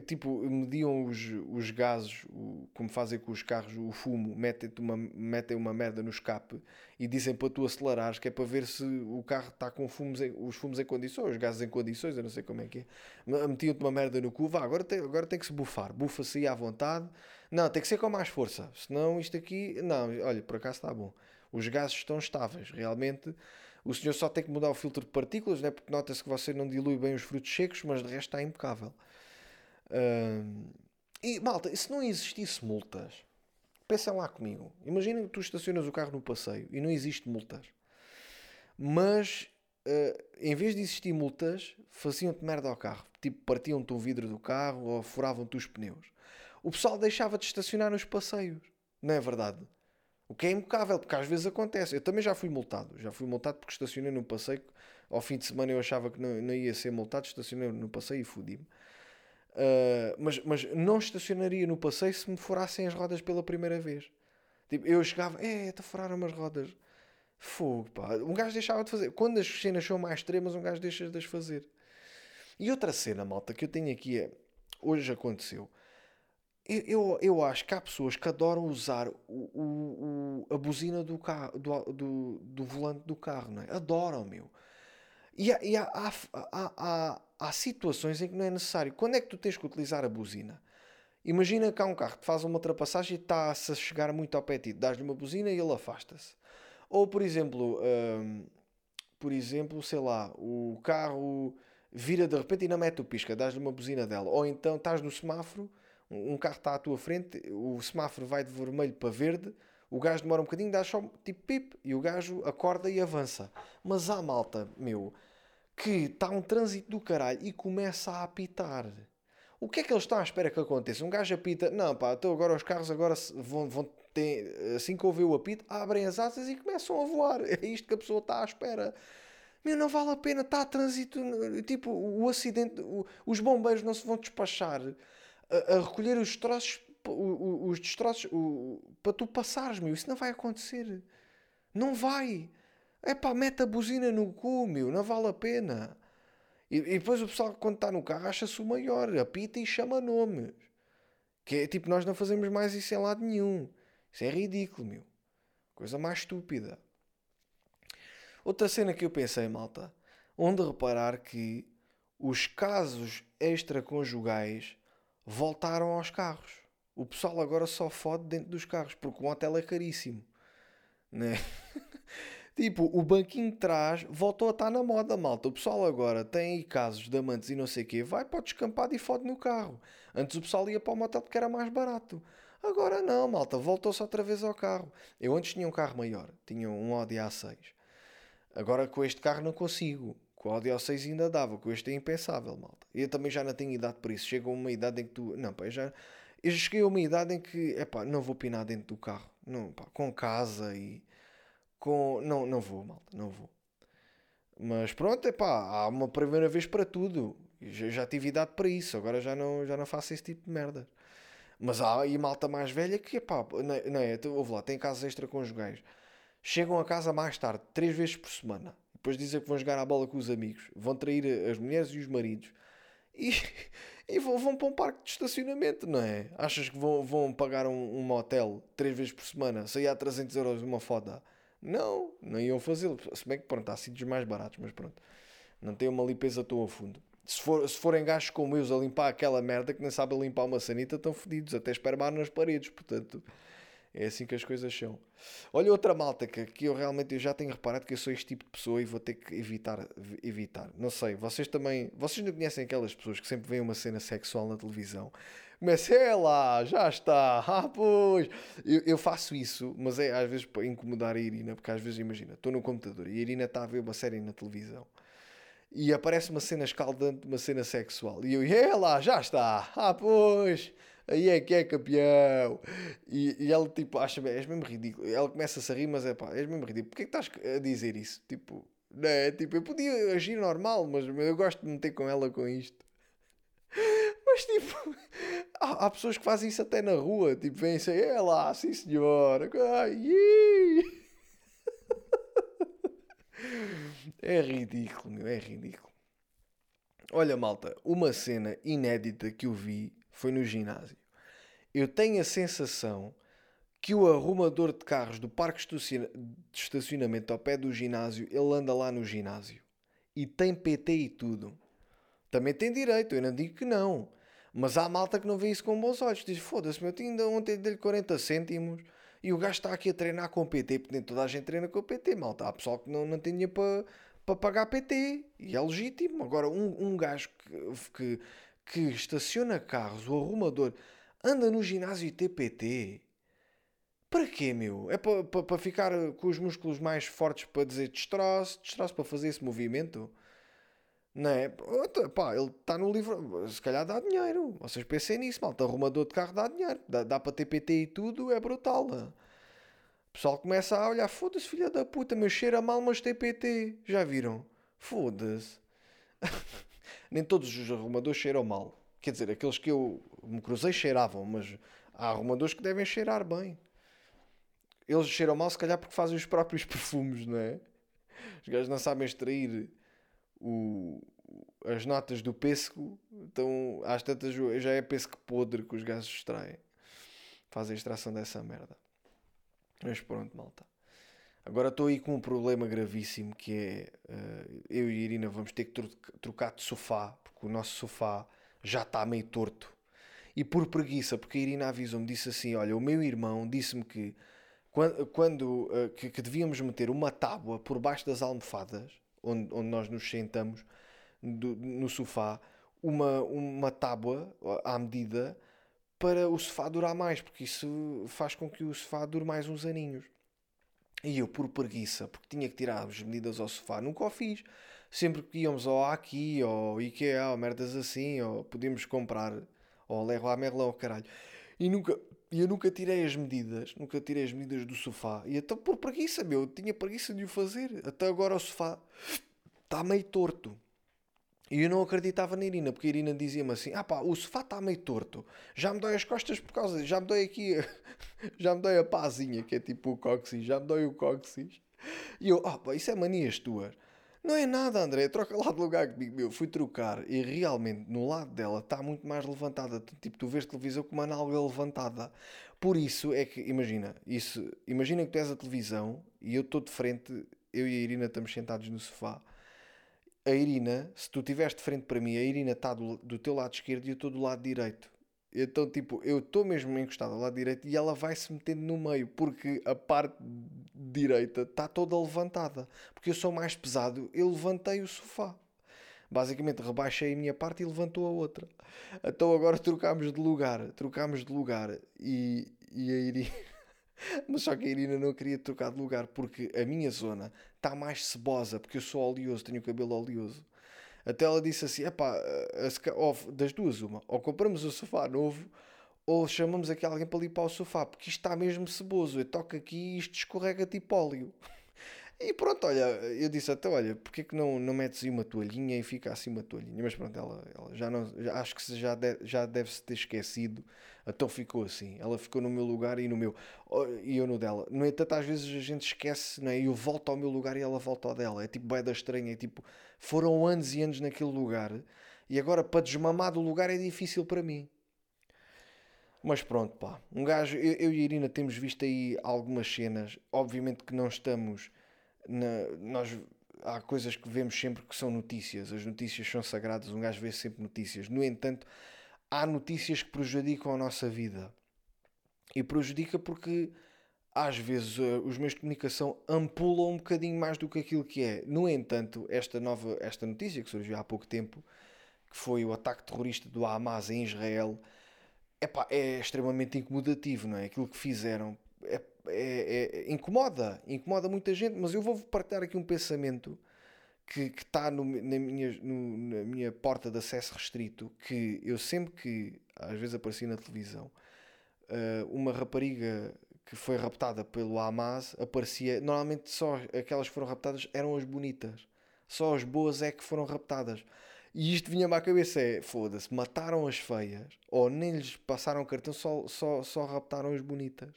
tipo, mediam os, os gases, o, como fazem com os carros, o fumo, metem uma, metem uma merda no escape e dizem para tu acelerares, que é para ver se o carro está com fumos em, os fumos em condições, os gases em condições, eu não sei como é que é. Metiam-te uma merda no cu, vá, agora tem, agora tem que se bufar, bufa-se à vontade. Não, tem que ser com mais força, senão isto aqui, não, olha, por acaso está bom. Os gases estão estáveis, realmente o senhor só tem que mudar o filtro de partículas, né? porque nota-se que você não dilui bem os frutos secos, mas de resto está impecável. Uh, e malta, se não existisse multas, pensem lá comigo. Imaginem que tu estacionas o carro no passeio e não existe multas. Mas uh, em vez de existir multas, faziam-te merda ao carro. Tipo, partiam-te o vidro do carro ou furavam-te os pneus. O pessoal deixava de estacionar nos passeios. Não é verdade? O que é impecável, porque às vezes acontece. Eu também já fui multado. Já fui multado porque estacionei no passeio. Ao fim de semana eu achava que não, não ia ser multado, estacionei no passeio e fudi-me. Uh, mas, mas não estacionaria no passeio se me furassem as rodas pela primeira vez. Tipo, eu chegava, é, te furaram as rodas. Fogo, pá. Um gajo deixava de fazer. Quando as cenas são mais extremas, um gajo deixa de as fazer. E outra cena, malta, que eu tenho aqui é. Hoje aconteceu eu, eu acho que há pessoas que adoram usar o, o, o a buzina do, carro, do, do, do, volante do carro, não é? Adoram, meu. E, há, e há, há, há, há, situações em que não é necessário. Quando é que tu tens que utilizar a buzina? Imagina que há um carro que faz uma ultrapassagem e está-se a chegar muito ao pé de ti. Dás-lhe uma buzina e ele afasta-se. Ou, por exemplo, hum, por exemplo, sei lá, o carro vira de repente e não mete o pisca, dás-lhe uma buzina dela. Ou então estás no semáforo um carro está à tua frente, o semáforo vai de vermelho para verde, o gajo demora um bocadinho, dá só tipo pip, e o gajo acorda e avança. Mas há malta, meu, que está um trânsito do caralho e começa a apitar. O que é que eles estão à espera que aconteça? Um gajo apita, não pá, então agora os carros agora vão, vão ter, assim que ouvir o apito, abrem as asas e começam a voar. É isto que a pessoa está à espera. Meu, não vale a pena, está a trânsito, tipo, o acidente, o, os bombeiros não se vão despachar a, recolher os troços, os destroços, o, para tu passares, meu, isso não vai acontecer. Não vai. É pá, mete a buzina no cu, meu, não vale a pena. E, e depois o pessoal, quando está no carro, acha-se o maior, apita e chama nomes. Que é tipo, nós não fazemos mais isso em lado nenhum. Isso é ridículo, meu. Coisa mais estúpida. Outra cena que eu pensei, malta, onde reparar que os casos extraconjugais voltaram aos carros. O pessoal agora só fode dentro dos carros, porque o hotel é caríssimo. Né? tipo, o banquinho de trás voltou a estar na moda, malta. O pessoal agora tem aí casos de amantes e não sei o quê, vai para o descampado e fode no carro. Antes o pessoal ia para o motel porque era mais barato. Agora não, malta, voltou-se outra vez ao carro. Eu antes tinha um carro maior, tinha um Audi A6. Agora com este carro não consigo. Com o Audi A6 ainda dava, com este é impensável, malta. Eu também já não tenho idade para isso. Chega uma idade em que tu. Não, pá, eu já. Eu cheguei a uma idade em que, é pá, não vou pinar dentro do carro. Não, pá, com casa e. Com. Não, não vou, malta, não vou. Mas pronto, é pá, há uma primeira vez para tudo. Já, tive idade para isso, agora já não, já não faço esse tipo de merda. Mas há aí malta mais velha que, é pá, não não é, ouve lá, tem casas extraconjugais. Chegam a casa mais tarde, três vezes por semana. Depois dizem que vão jogar a bola com os amigos. Vão trair as mulheres e os maridos. E, e vão, vão para um parque de estacionamento, não é? Achas que vão, vão pagar um, um motel três vezes por semana? Sair a 300 euros uma foda? Não, não iam fazê-lo. Se bem que pronto, há sítios mais baratos, mas pronto. Não tem uma limpeza tão a fundo. Se, for, se forem gajos como eu a limpar aquela merda que nem sabem limpar uma sanita, estão fodidos, até espermar nas paredes, portanto. É assim que as coisas são. Olha outra malta que, que eu realmente eu já tenho reparado que eu sou este tipo de pessoa e vou ter que evitar. evitar. Não sei, vocês também. Vocês não conhecem aquelas pessoas que sempre veem uma cena sexual na televisão? Começa, é lá, já está, ah pois. Eu, eu, faço isso, mas é às vezes para incomodar a Irina, porque às vezes imagina, estou no computador e a Irina está a ver uma série na televisão e aparece uma cena escaldante, uma cena sexual. E eu, é lá, já está, ah pois aí é que é campeão. E, e ela, tipo, acha, és mesmo ridículo. Ela começa a rir, mas é pá, és mesmo ridículo. Porquê que estás a dizer isso? Tipo, não é? Tipo, eu podia agir normal, mas eu gosto de meter com ela com isto. Mas tipo, há, há pessoas que fazem isso até na rua. Tipo, vêm assim, é lá, sim senhora. É ridículo, meu, é ridículo. Olha, malta, uma cena inédita que eu vi foi no ginásio. Eu tenho a sensação que o arrumador de carros do parque de estacionamento ao pé do ginásio, ele anda lá no ginásio. E tem PT e tudo. Também tem direito, eu não digo que não. Mas há malta que não vê isso com bons olhos. Diz, foda-se, meu, ainda ontem dei-lhe 40 cêntimos e o gajo está aqui a treinar com PT, porque nem toda a gente treina com PT, malta. Há pessoal que não, não dinheiro para, para pagar PT e é legítimo. Agora, um, um gajo que, que que estaciona carros, o arrumador, anda no ginásio TPT. Para quê, meu? É para pa, pa ficar com os músculos mais fortes para dizer destroço, destroço para fazer esse movimento? Não é? Pá, ele está no livro. Se calhar dá dinheiro. Vocês pensem nisso, malta. Arrumador de carro dá dinheiro. Dá, dá para TPT e tudo, é brutal. O pessoal começa a olhar: foda-se, filha da puta, meu cheira mal, mas TPT. Já viram? Foda-se. nem todos os arrumadores cheiram mal. Quer dizer, aqueles que eu me cruzei cheiravam, mas há arrumadores que devem cheirar bem. Eles cheiram mal, se calhar, porque fazem os próprios perfumes, não é? Os gajos não sabem extrair o, as notas do pêssego, então às tantas já é pêssego podre que os gajos extraem. Fazem a extração dessa merda. Mas pronto, malta. Agora estou aí com um problema gravíssimo que é uh, eu e a Irina vamos ter que trocar de sofá, porque o nosso sofá já está meio torto. E por preguiça, porque a Irina avisou-me, disse assim: Olha, o meu irmão disse-me que quando, uh, que, que, devíamos meter uma tábua por baixo das almofadas, onde, onde nós nos sentamos do, no sofá, uma, uma tábua à medida para o sofá durar mais, porque isso faz com que o sofá dure mais uns aninhos. E eu, por preguiça, porque tinha que tirar as medidas ao sofá, nunca o fiz. sempre que íamos ao Aqui, ou Ikea, ou merdas assim, ou podíamos comprar, ou Leroy Merlin, ou caralho. E nunca, eu nunca tirei as medidas, nunca tirei as medidas do sofá. E então por preguiça, meu, tinha preguiça de o fazer. Até agora o sofá está meio torto. E eu não acreditava na Irina, porque a Irina dizia-me assim: ah pá, o sofá está meio torto, já me dói as costas por causa, já me dói aqui, já me dói a pazinha, que é tipo o cóccix, já me dói o cóccix. E eu, ah pá, isso é manias tuas. Não é nada, André, troca lá de lugar comigo, meu. Fui trocar e realmente no lado dela está muito mais levantada. Tipo, tu vês televisão com uma nalga levantada. Por isso é que, imagina, isso, imagina que tu és a televisão e eu estou de frente, eu e a Irina estamos sentados no sofá a Irina, se tu estiveres de frente para mim, a Irina está do, do teu lado esquerdo e eu estou do lado direito. Então, tipo, eu estou mesmo encostado ao lado direito e ela vai se metendo no meio, porque a parte direita está toda levantada. Porque eu sou mais pesado, eu levantei o sofá. Basicamente, rebaixei a minha parte e levantou a outra. Então, agora trocámos de lugar. Trocámos de lugar e, e a Irina. Mas só que a Irina não queria trocar de lugar porque a minha zona está mais cebosa, porque eu sou oleoso, tenho o cabelo oleoso. Até ela disse assim: epá, das duas, uma, ou compramos o sofá novo, ou chamamos aqui alguém para limpar o sofá, porque isto está mesmo ceboso. Eu toco aqui e isto escorrega tipo óleo. E pronto, olha, eu disse até, olha, porque que não, não metes aí uma toalhinha e fica assim uma toalhinha? Mas pronto, ela, ela já não, já, acho que já, de, já deve-se ter esquecido, então ficou assim. Ela ficou no meu lugar e no meu, e eu no dela. No entanto, às vezes a gente esquece, né? e eu volto ao meu lugar e ela volta ao dela. É tipo boeda estranha, é tipo, foram anos e anos naquele lugar, e agora para desmamar do lugar é difícil para mim. Mas pronto, pá, um gajo, eu, eu e a Irina temos visto aí algumas cenas, obviamente que não estamos na, nós há coisas que vemos sempre que são notícias, as notícias são sagradas, um gajo vê sempre notícias. No entanto, há notícias que prejudicam a nossa vida. E prejudica porque às vezes uh, os meios de comunicação ampulam um bocadinho mais do que aquilo que é. No entanto, esta nova esta notícia que surgiu há pouco tempo, que foi o ataque terrorista do Hamas em Israel, epá, é extremamente incomodativo, não é? Aquilo que fizeram é é, é, incomoda, incomoda muita gente, mas eu vou partilhar aqui um pensamento que está na, minha, no, na minha porta de acesso restrito, que eu sempre que, às vezes apareci na televisão, uh, uma rapariga que foi raptada pelo Hamas, aparecia, normalmente só aquelas que foram raptadas eram as bonitas, só as boas é que foram raptadas. E isto vinha-me à cabeça: é foda-se, mataram as feias, ou nem lhes passaram cartão, só, só, só raptaram as bonitas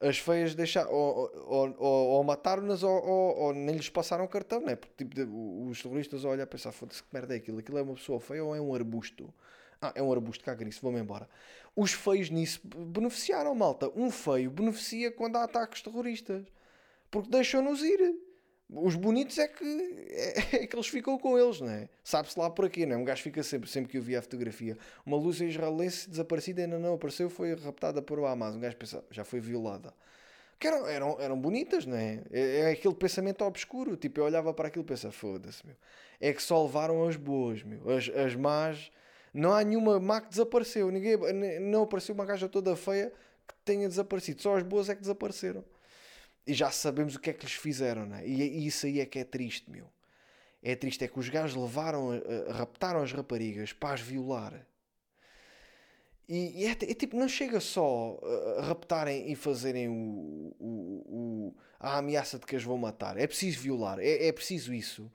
as feias deixaram, ou, ou, ou, ou mataram-nas ou, ou, nem lhes passaram cartão, né? Porque tipo, os terroristas olham a pensar: foda-se, que merda é aquilo? Aquilo é uma pessoa feia ou é um arbusto? Ah, é um arbusto, caga nisso, vou-me embora. Os feios nisso beneficiaram, malta. Um feio beneficia quando há ataques terroristas, porque deixam-nos ir. Os bonitos é que, é, é, que eles ficam com eles, não é? Sabe-se lá por aqui, não é? Um gajo fica sempre, sempre que eu vi a fotografia. Uma luz israelense desaparecida ainda não apareceu, foi raptada por o Hamas. Um gajo pensa, já foi violada. Que eram, eram, eram bonitas, não é? é? É aquele pensamento obscuro. Tipo, eu olhava para aquilo e pensava, foda-se, meu. É que só levaram as boas, meu. As, as más. Não há nenhuma má que desapareceu. Ninguém, não apareceu uma gaja toda feia que tenha desaparecido. Só as boas é que desapareceram e já sabemos o que é que lhes fizeram, né? e, e isso aí é que é triste, meu. É triste, é que os gajos levaram, uh, raptaram as raparigas para as violar. E, e é, é, tipo, não chega só uh, raptarem e fazerem o, o, o, a ameaça de que as vão matar. É preciso violar, é, é preciso isso.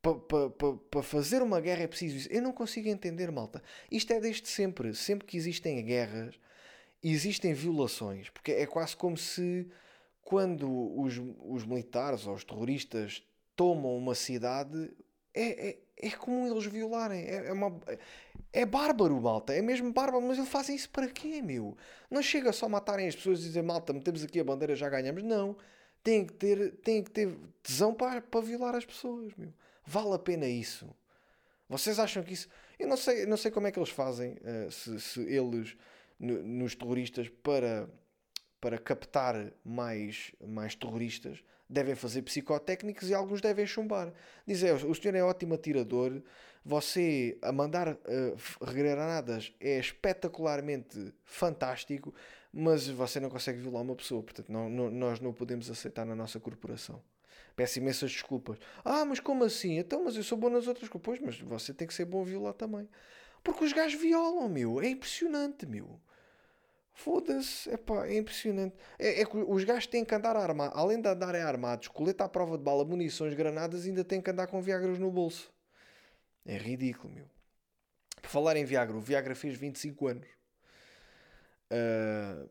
Para pa, pa, pa fazer uma guerra é preciso isso. Eu não consigo entender, malta. Isto é desde sempre. Sempre que existem guerras, existem violações. Porque é quase como se quando os, os militares ou os terroristas tomam uma cidade, é, é, é como eles violarem. É, é, uma, é bárbaro, malta. É mesmo bárbaro. Mas eles fazem isso para quê, meu? Não chega só matarem as pessoas e dizer, malta, metemos aqui a bandeira, já ganhamos. Não. Tem que ter, tem que ter tesão para, para violar as pessoas, meu. Vale a pena isso. Vocês acham que isso. Eu não sei, não sei como é que eles fazem, uh, se, se eles, no, nos terroristas, para para captar mais, mais terroristas, devem fazer psicotécnicos e alguns devem chumbar. Dizer, o senhor é ótimo atirador, você a mandar uh, granadas é espetacularmente fantástico, mas você não consegue violar uma pessoa, portanto não, não, nós não podemos aceitar na nossa corporação. Peço imensas desculpas. Ah, mas como assim? Então, mas eu sou bom nas outras coisas. Mas você tem que ser bom a violar também. Porque os gajos violam, meu. É impressionante, meu. Foda-se, epá, é impressionante. É, é que os gajos têm que andar armados, além de andarem armados, coleta à prova de bala, munições, granadas, ainda têm que andar com Viagras no bolso. É ridículo, meu. Por falar em Viagra, o Viagra fez 25 anos. Uh,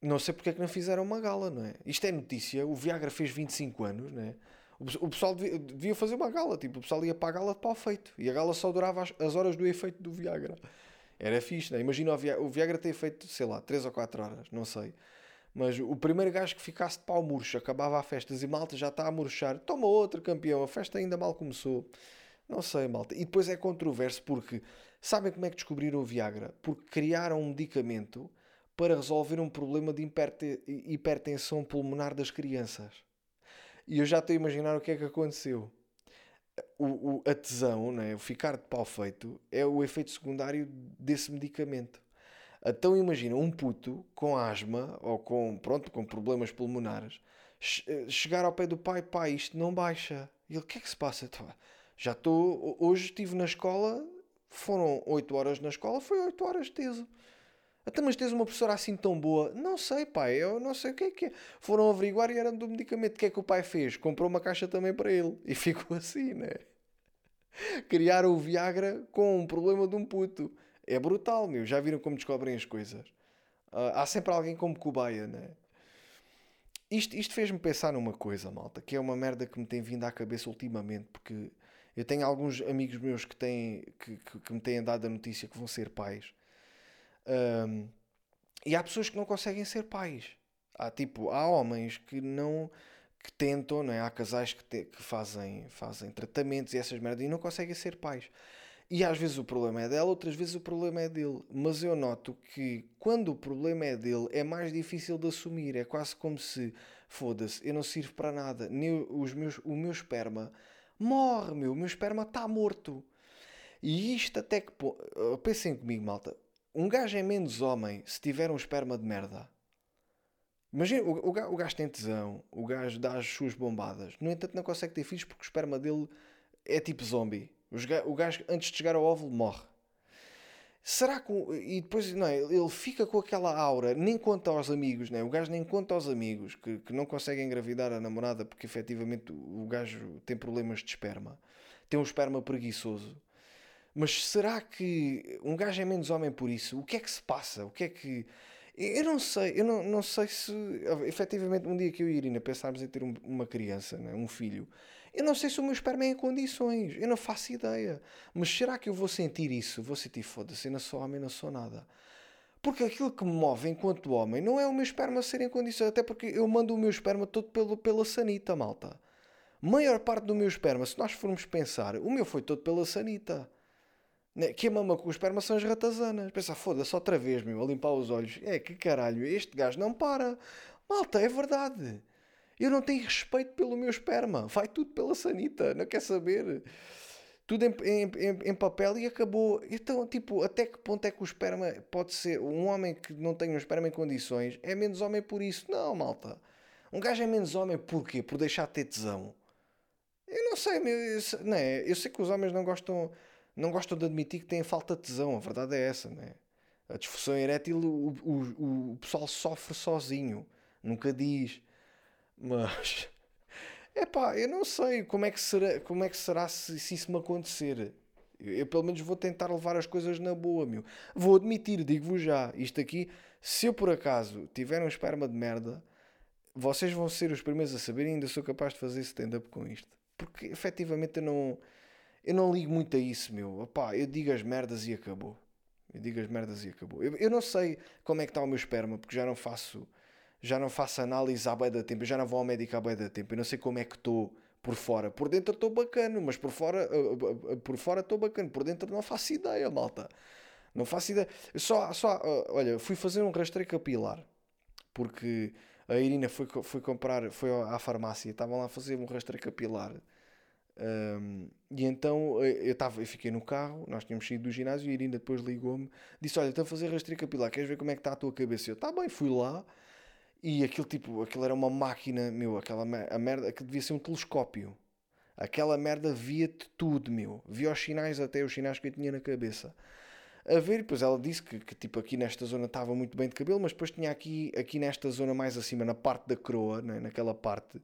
não sei porque é que não fizeram uma gala, não é? Isto é notícia, o Viagra fez 25 anos, não é? O, pessoal devia, devia, fazer uma gala, tipo, o pessoal ia para a gala de pau feito. E a gala só durava as, as horas do efeito do Viagra. Era fixe, né? Imagina o Viagra, o Viagra ter feito, sei lá, 3 ou 4 horas, não sei. Mas o primeiro gajo que ficasse de pau murcho, acabava a festa e malta já está a murchar, toma outro campeão, a festa ainda mal começou. Não sei, malta. E depois é controverso porque sabem como é que descobriram o Viagra? Porque criaram um medicamento para resolver um problema de hipertensão pulmonar das crianças. E eu já estou a imaginar o que é que aconteceu o, o, a tesão, né, o ficar de pau feito, é o efeito secundário desse medicamento. Então imagina um puto com asma ou com, pronto, com problemas pulmonares eh, chegar ao pé do pai, pai, isto não baixa. E ele, o que é que se passa? Então, já estou, hoje estive na escola, foram 8 horas na escola, foi 8 horas teso. Até mas tens uma professora assim tão boa? Não sei, pai, eu não sei o que é que é. Foram averiguar e era do medicamento. O que é que o pai fez? Comprou uma caixa também para ele. E ficou assim, né? Criaram o Viagra com um problema de um puto. É brutal, meu. Já viram como descobrem as coisas? Uh, há sempre alguém como cobaia, né? Isto, isto fez-me pensar numa coisa, malta, que é uma merda que me tem vindo à cabeça ultimamente, porque eu tenho alguns amigos meus que, têm, que, que, que me têm dado a notícia que vão ser pais. Um, e há pessoas que não conseguem ser pais. Há tipo, há homens que não que tentam, não é? Há casais que, te, que fazem, fazem tratamentos e essas merdas e não conseguem ser pais. E às vezes o problema é dela, outras vezes o problema é dele. Mas eu noto que quando o problema é dele é mais difícil de assumir. É quase como se, foda-se, eu não sirvo para nada. Nem os meus, o meu esperma morre, meu. O meu esperma está morto. E isto até que. Pensem comigo, malta. Um gajo é menos homem se tiver um esperma de merda. Imagina, o, o, o gajo tem tesão, o gajo dá as suas bombadas. No entanto, não consegue ter filhos porque o esperma dele é tipo zombie. O gajo, antes de chegar ao óvulo, morre. Será que. E depois, não é? Ele fica com aquela aura, nem conta aos amigos, não é? O gajo nem conta aos amigos que, que não conseguem engravidar a namorada porque efetivamente o gajo tem problemas de esperma. Tem um esperma preguiçoso. Mas será que um gajo é menos homem por isso? O que é que se passa? O que é que. Eu não sei, eu não, não sei se efetivamente um dia que eu e a Irina pensarmos em ter um, uma criança, né, um filho, eu não sei se o meu esperma é em condições, eu não faço ideia. Mas será que eu vou sentir isso? Vou sentir, foda-se, eu não sou homem, não sou nada. Porque aquilo que me move enquanto homem não é o meu esperma ser em condições, até porque eu mando o meu esperma todo pelo, pela sanita, malta. Maior parte do meu esperma, se nós formos pensar, o meu foi todo pela sanita. Né? Que mama com o esperma são as ratazanas. Pensa, foda-se outra vez, meu, a limpar os olhos. É, que caralho, este gajo não para. Malta, é verdade. Eu não tenho respeito pelo meu esperma. Vai tudo pela sanita, não quer saber. Tudo em, em, em, em, papel e acabou. Então, tipo, até que ponto é que o esperma pode ser. Um homem que não tem um esperma em condições é menos homem por isso? Não, malta. Um gajo é menos homem por quê? Por deixar de ter tesão. Eu não sei, meu, eu, não é? eu sei que os homens não gostam não gostam de admitir que têm falta de tesão. A verdade é essa, né? A disfunção erétil, o, o, o pessoal sofre sozinho. Nunca diz. Mas. É pá, eu não sei como é que será, como é que será se, se isso me acontecer. Eu, eu, pelo menos vou tentar levar as coisas na boa, meu. Vou admitir, digo-vos já, isto aqui, se eu por acaso tiver um esperma de merda, vocês vão ser os primeiros a saber e ainda sou capaz de fazer stand-up com isto. Porque efetivamente eu não eu não ligo muito a isso, meu. Opá, eu digo as merdas e acabou. Eu digo as merdas e acabou. Eu, eu não sei como é que está o meu esperma, porque já não faço já não faço análise há bem da tempo, eu já não vou ao médico há bem da tempo, eu não sei como é que estou por fora. Por dentro estou bacana, mas por fora uh, uh, por fora estou bacana, por dentro não faço ideia, malta. Não faço ideia. Só, só olha, fui fazer um rastreio capilar, porque a Irina foi, foi comprar, foi à farmácia, estavam lá a fazer um rastreio capilar um, e então eh, eu, tava, eu fiquei no carro, nós tínhamos saído do ginásio e a Irina depois ligou-me, disse: Olha, estou a fazer rastreio capilar, queres ver como é que está a tua cabeça? Eu, está bem, fui lá E aquilo tipo, aquilo era uma máquina, meu, aquela a merda, que devia ser um telescópio. Aquela merda via-te tudo, meu. Via os sinais, até os sinais que eu tinha na cabeça. A ver, depois ela disse que, que tipo aqui nesta zona estava muito bem de cabelo, mas depois tinha aqui, aqui nesta zona mais acima, na parte da coroa, né, naquela parte,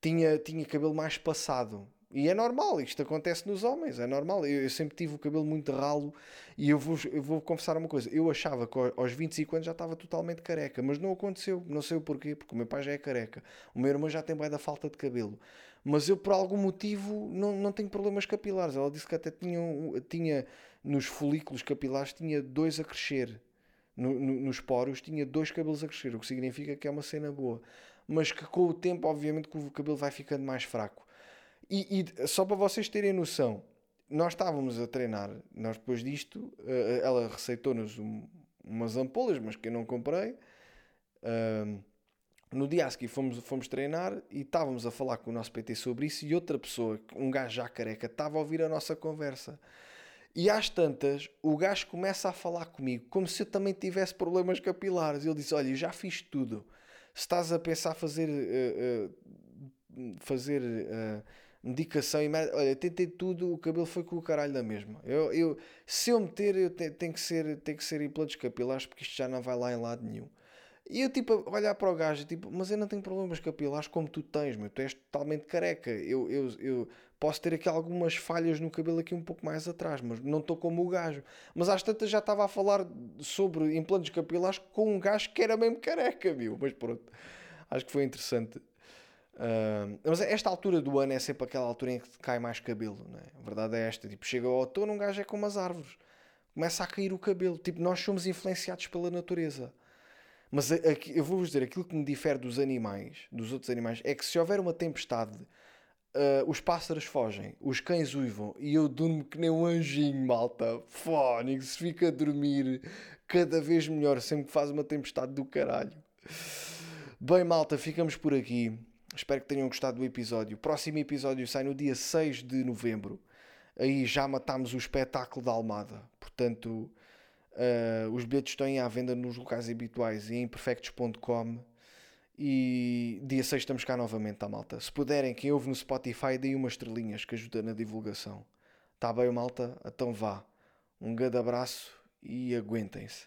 tinha, tinha cabelo mais passado. E é normal, isto acontece nos homens, é normal. Eu, eu, sempre tive o cabelo muito ralo e eu vou, eu vou confessar uma coisa: eu achava que aos 25 anos já estava totalmente careca, mas não aconteceu, não sei o porquê, porque o meu pai já é careca, o meu irmão já tem bem da falta de cabelo, mas eu por algum motivo não, não tenho problemas capilares. Ela disse que até tinha, tinha nos folículos capilares, tinha dois a crescer, no, no, nos poros, tinha dois cabelos a crescer, o que significa que é uma cena boa, mas que com o tempo, obviamente, que o cabelo vai ficando mais fraco. E, e, só para vocês terem noção, nós estávamos a treinar, nós depois disto, uh, ela receitou-nos um, umas ampolas, mas que eu não comprei. No dia a seguir fomos, fomos treinar e estávamos a falar com o nosso PT sobre isso e outra pessoa, um gajo já careca, estava a ouvir a nossa conversa. E às tantas, o gajo começa a falar comigo como se eu também tivesse problemas capilares. Ele disse: Olha, já fiz tudo. Se estás a pensar fazer. Uh, uh, fazer uh, medicação e merda. Olha, tentei tudo, o cabelo foi com o caralho da mesma. Eu, eu, se eu meter, eu te, tem, que ser, tem que ser implantes capilares porque isto já não vai lá em lado nenhum. E eu tipo, olhar para o gajo, tipo, mas eu não tenho problemas capilares como tu tens, meu. Tu és totalmente careca. Eu, eu, eu posso ter aqui algumas falhas no cabelo aqui um pouco mais atrás, mas não estou como o gajo. Mas às tantas já estava a falar sobre implantes capilares com um gajo que era mesmo careca, meu. Mas pronto, acho que foi interessante Uh, mas esta altura do ano é sempre aquela altura em que cai mais cabelo, não é? A verdade é esta: tipo, chega ao outono, um gajo é como as árvores, começa a cair o cabelo. Tipo, nós somos influenciados pela natureza. Mas aqui, eu vou-vos dizer: aquilo que me difere dos animais, dos outros animais, é que se houver uma tempestade, uh, os pássaros fogem, os cães uivam e eu durmo que nem um anjinho, malta. Fónico, se fica a dormir cada vez melhor sempre que faz uma tempestade do caralho. Bem, malta, ficamos por aqui. Espero que tenham gostado do episódio. O próximo episódio sai no dia 6 de novembro. Aí já matámos o espetáculo da Almada. Portanto, uh, os bilhetes estão à venda nos locais habituais e em perfectos.com. E dia 6 estamos cá novamente, tá, malta? Se puderem, quem ouve no Spotify, deem umas estrelinhas que ajuda na divulgação. Tá bem, malta? Então vá. Um grande abraço e aguentem-se.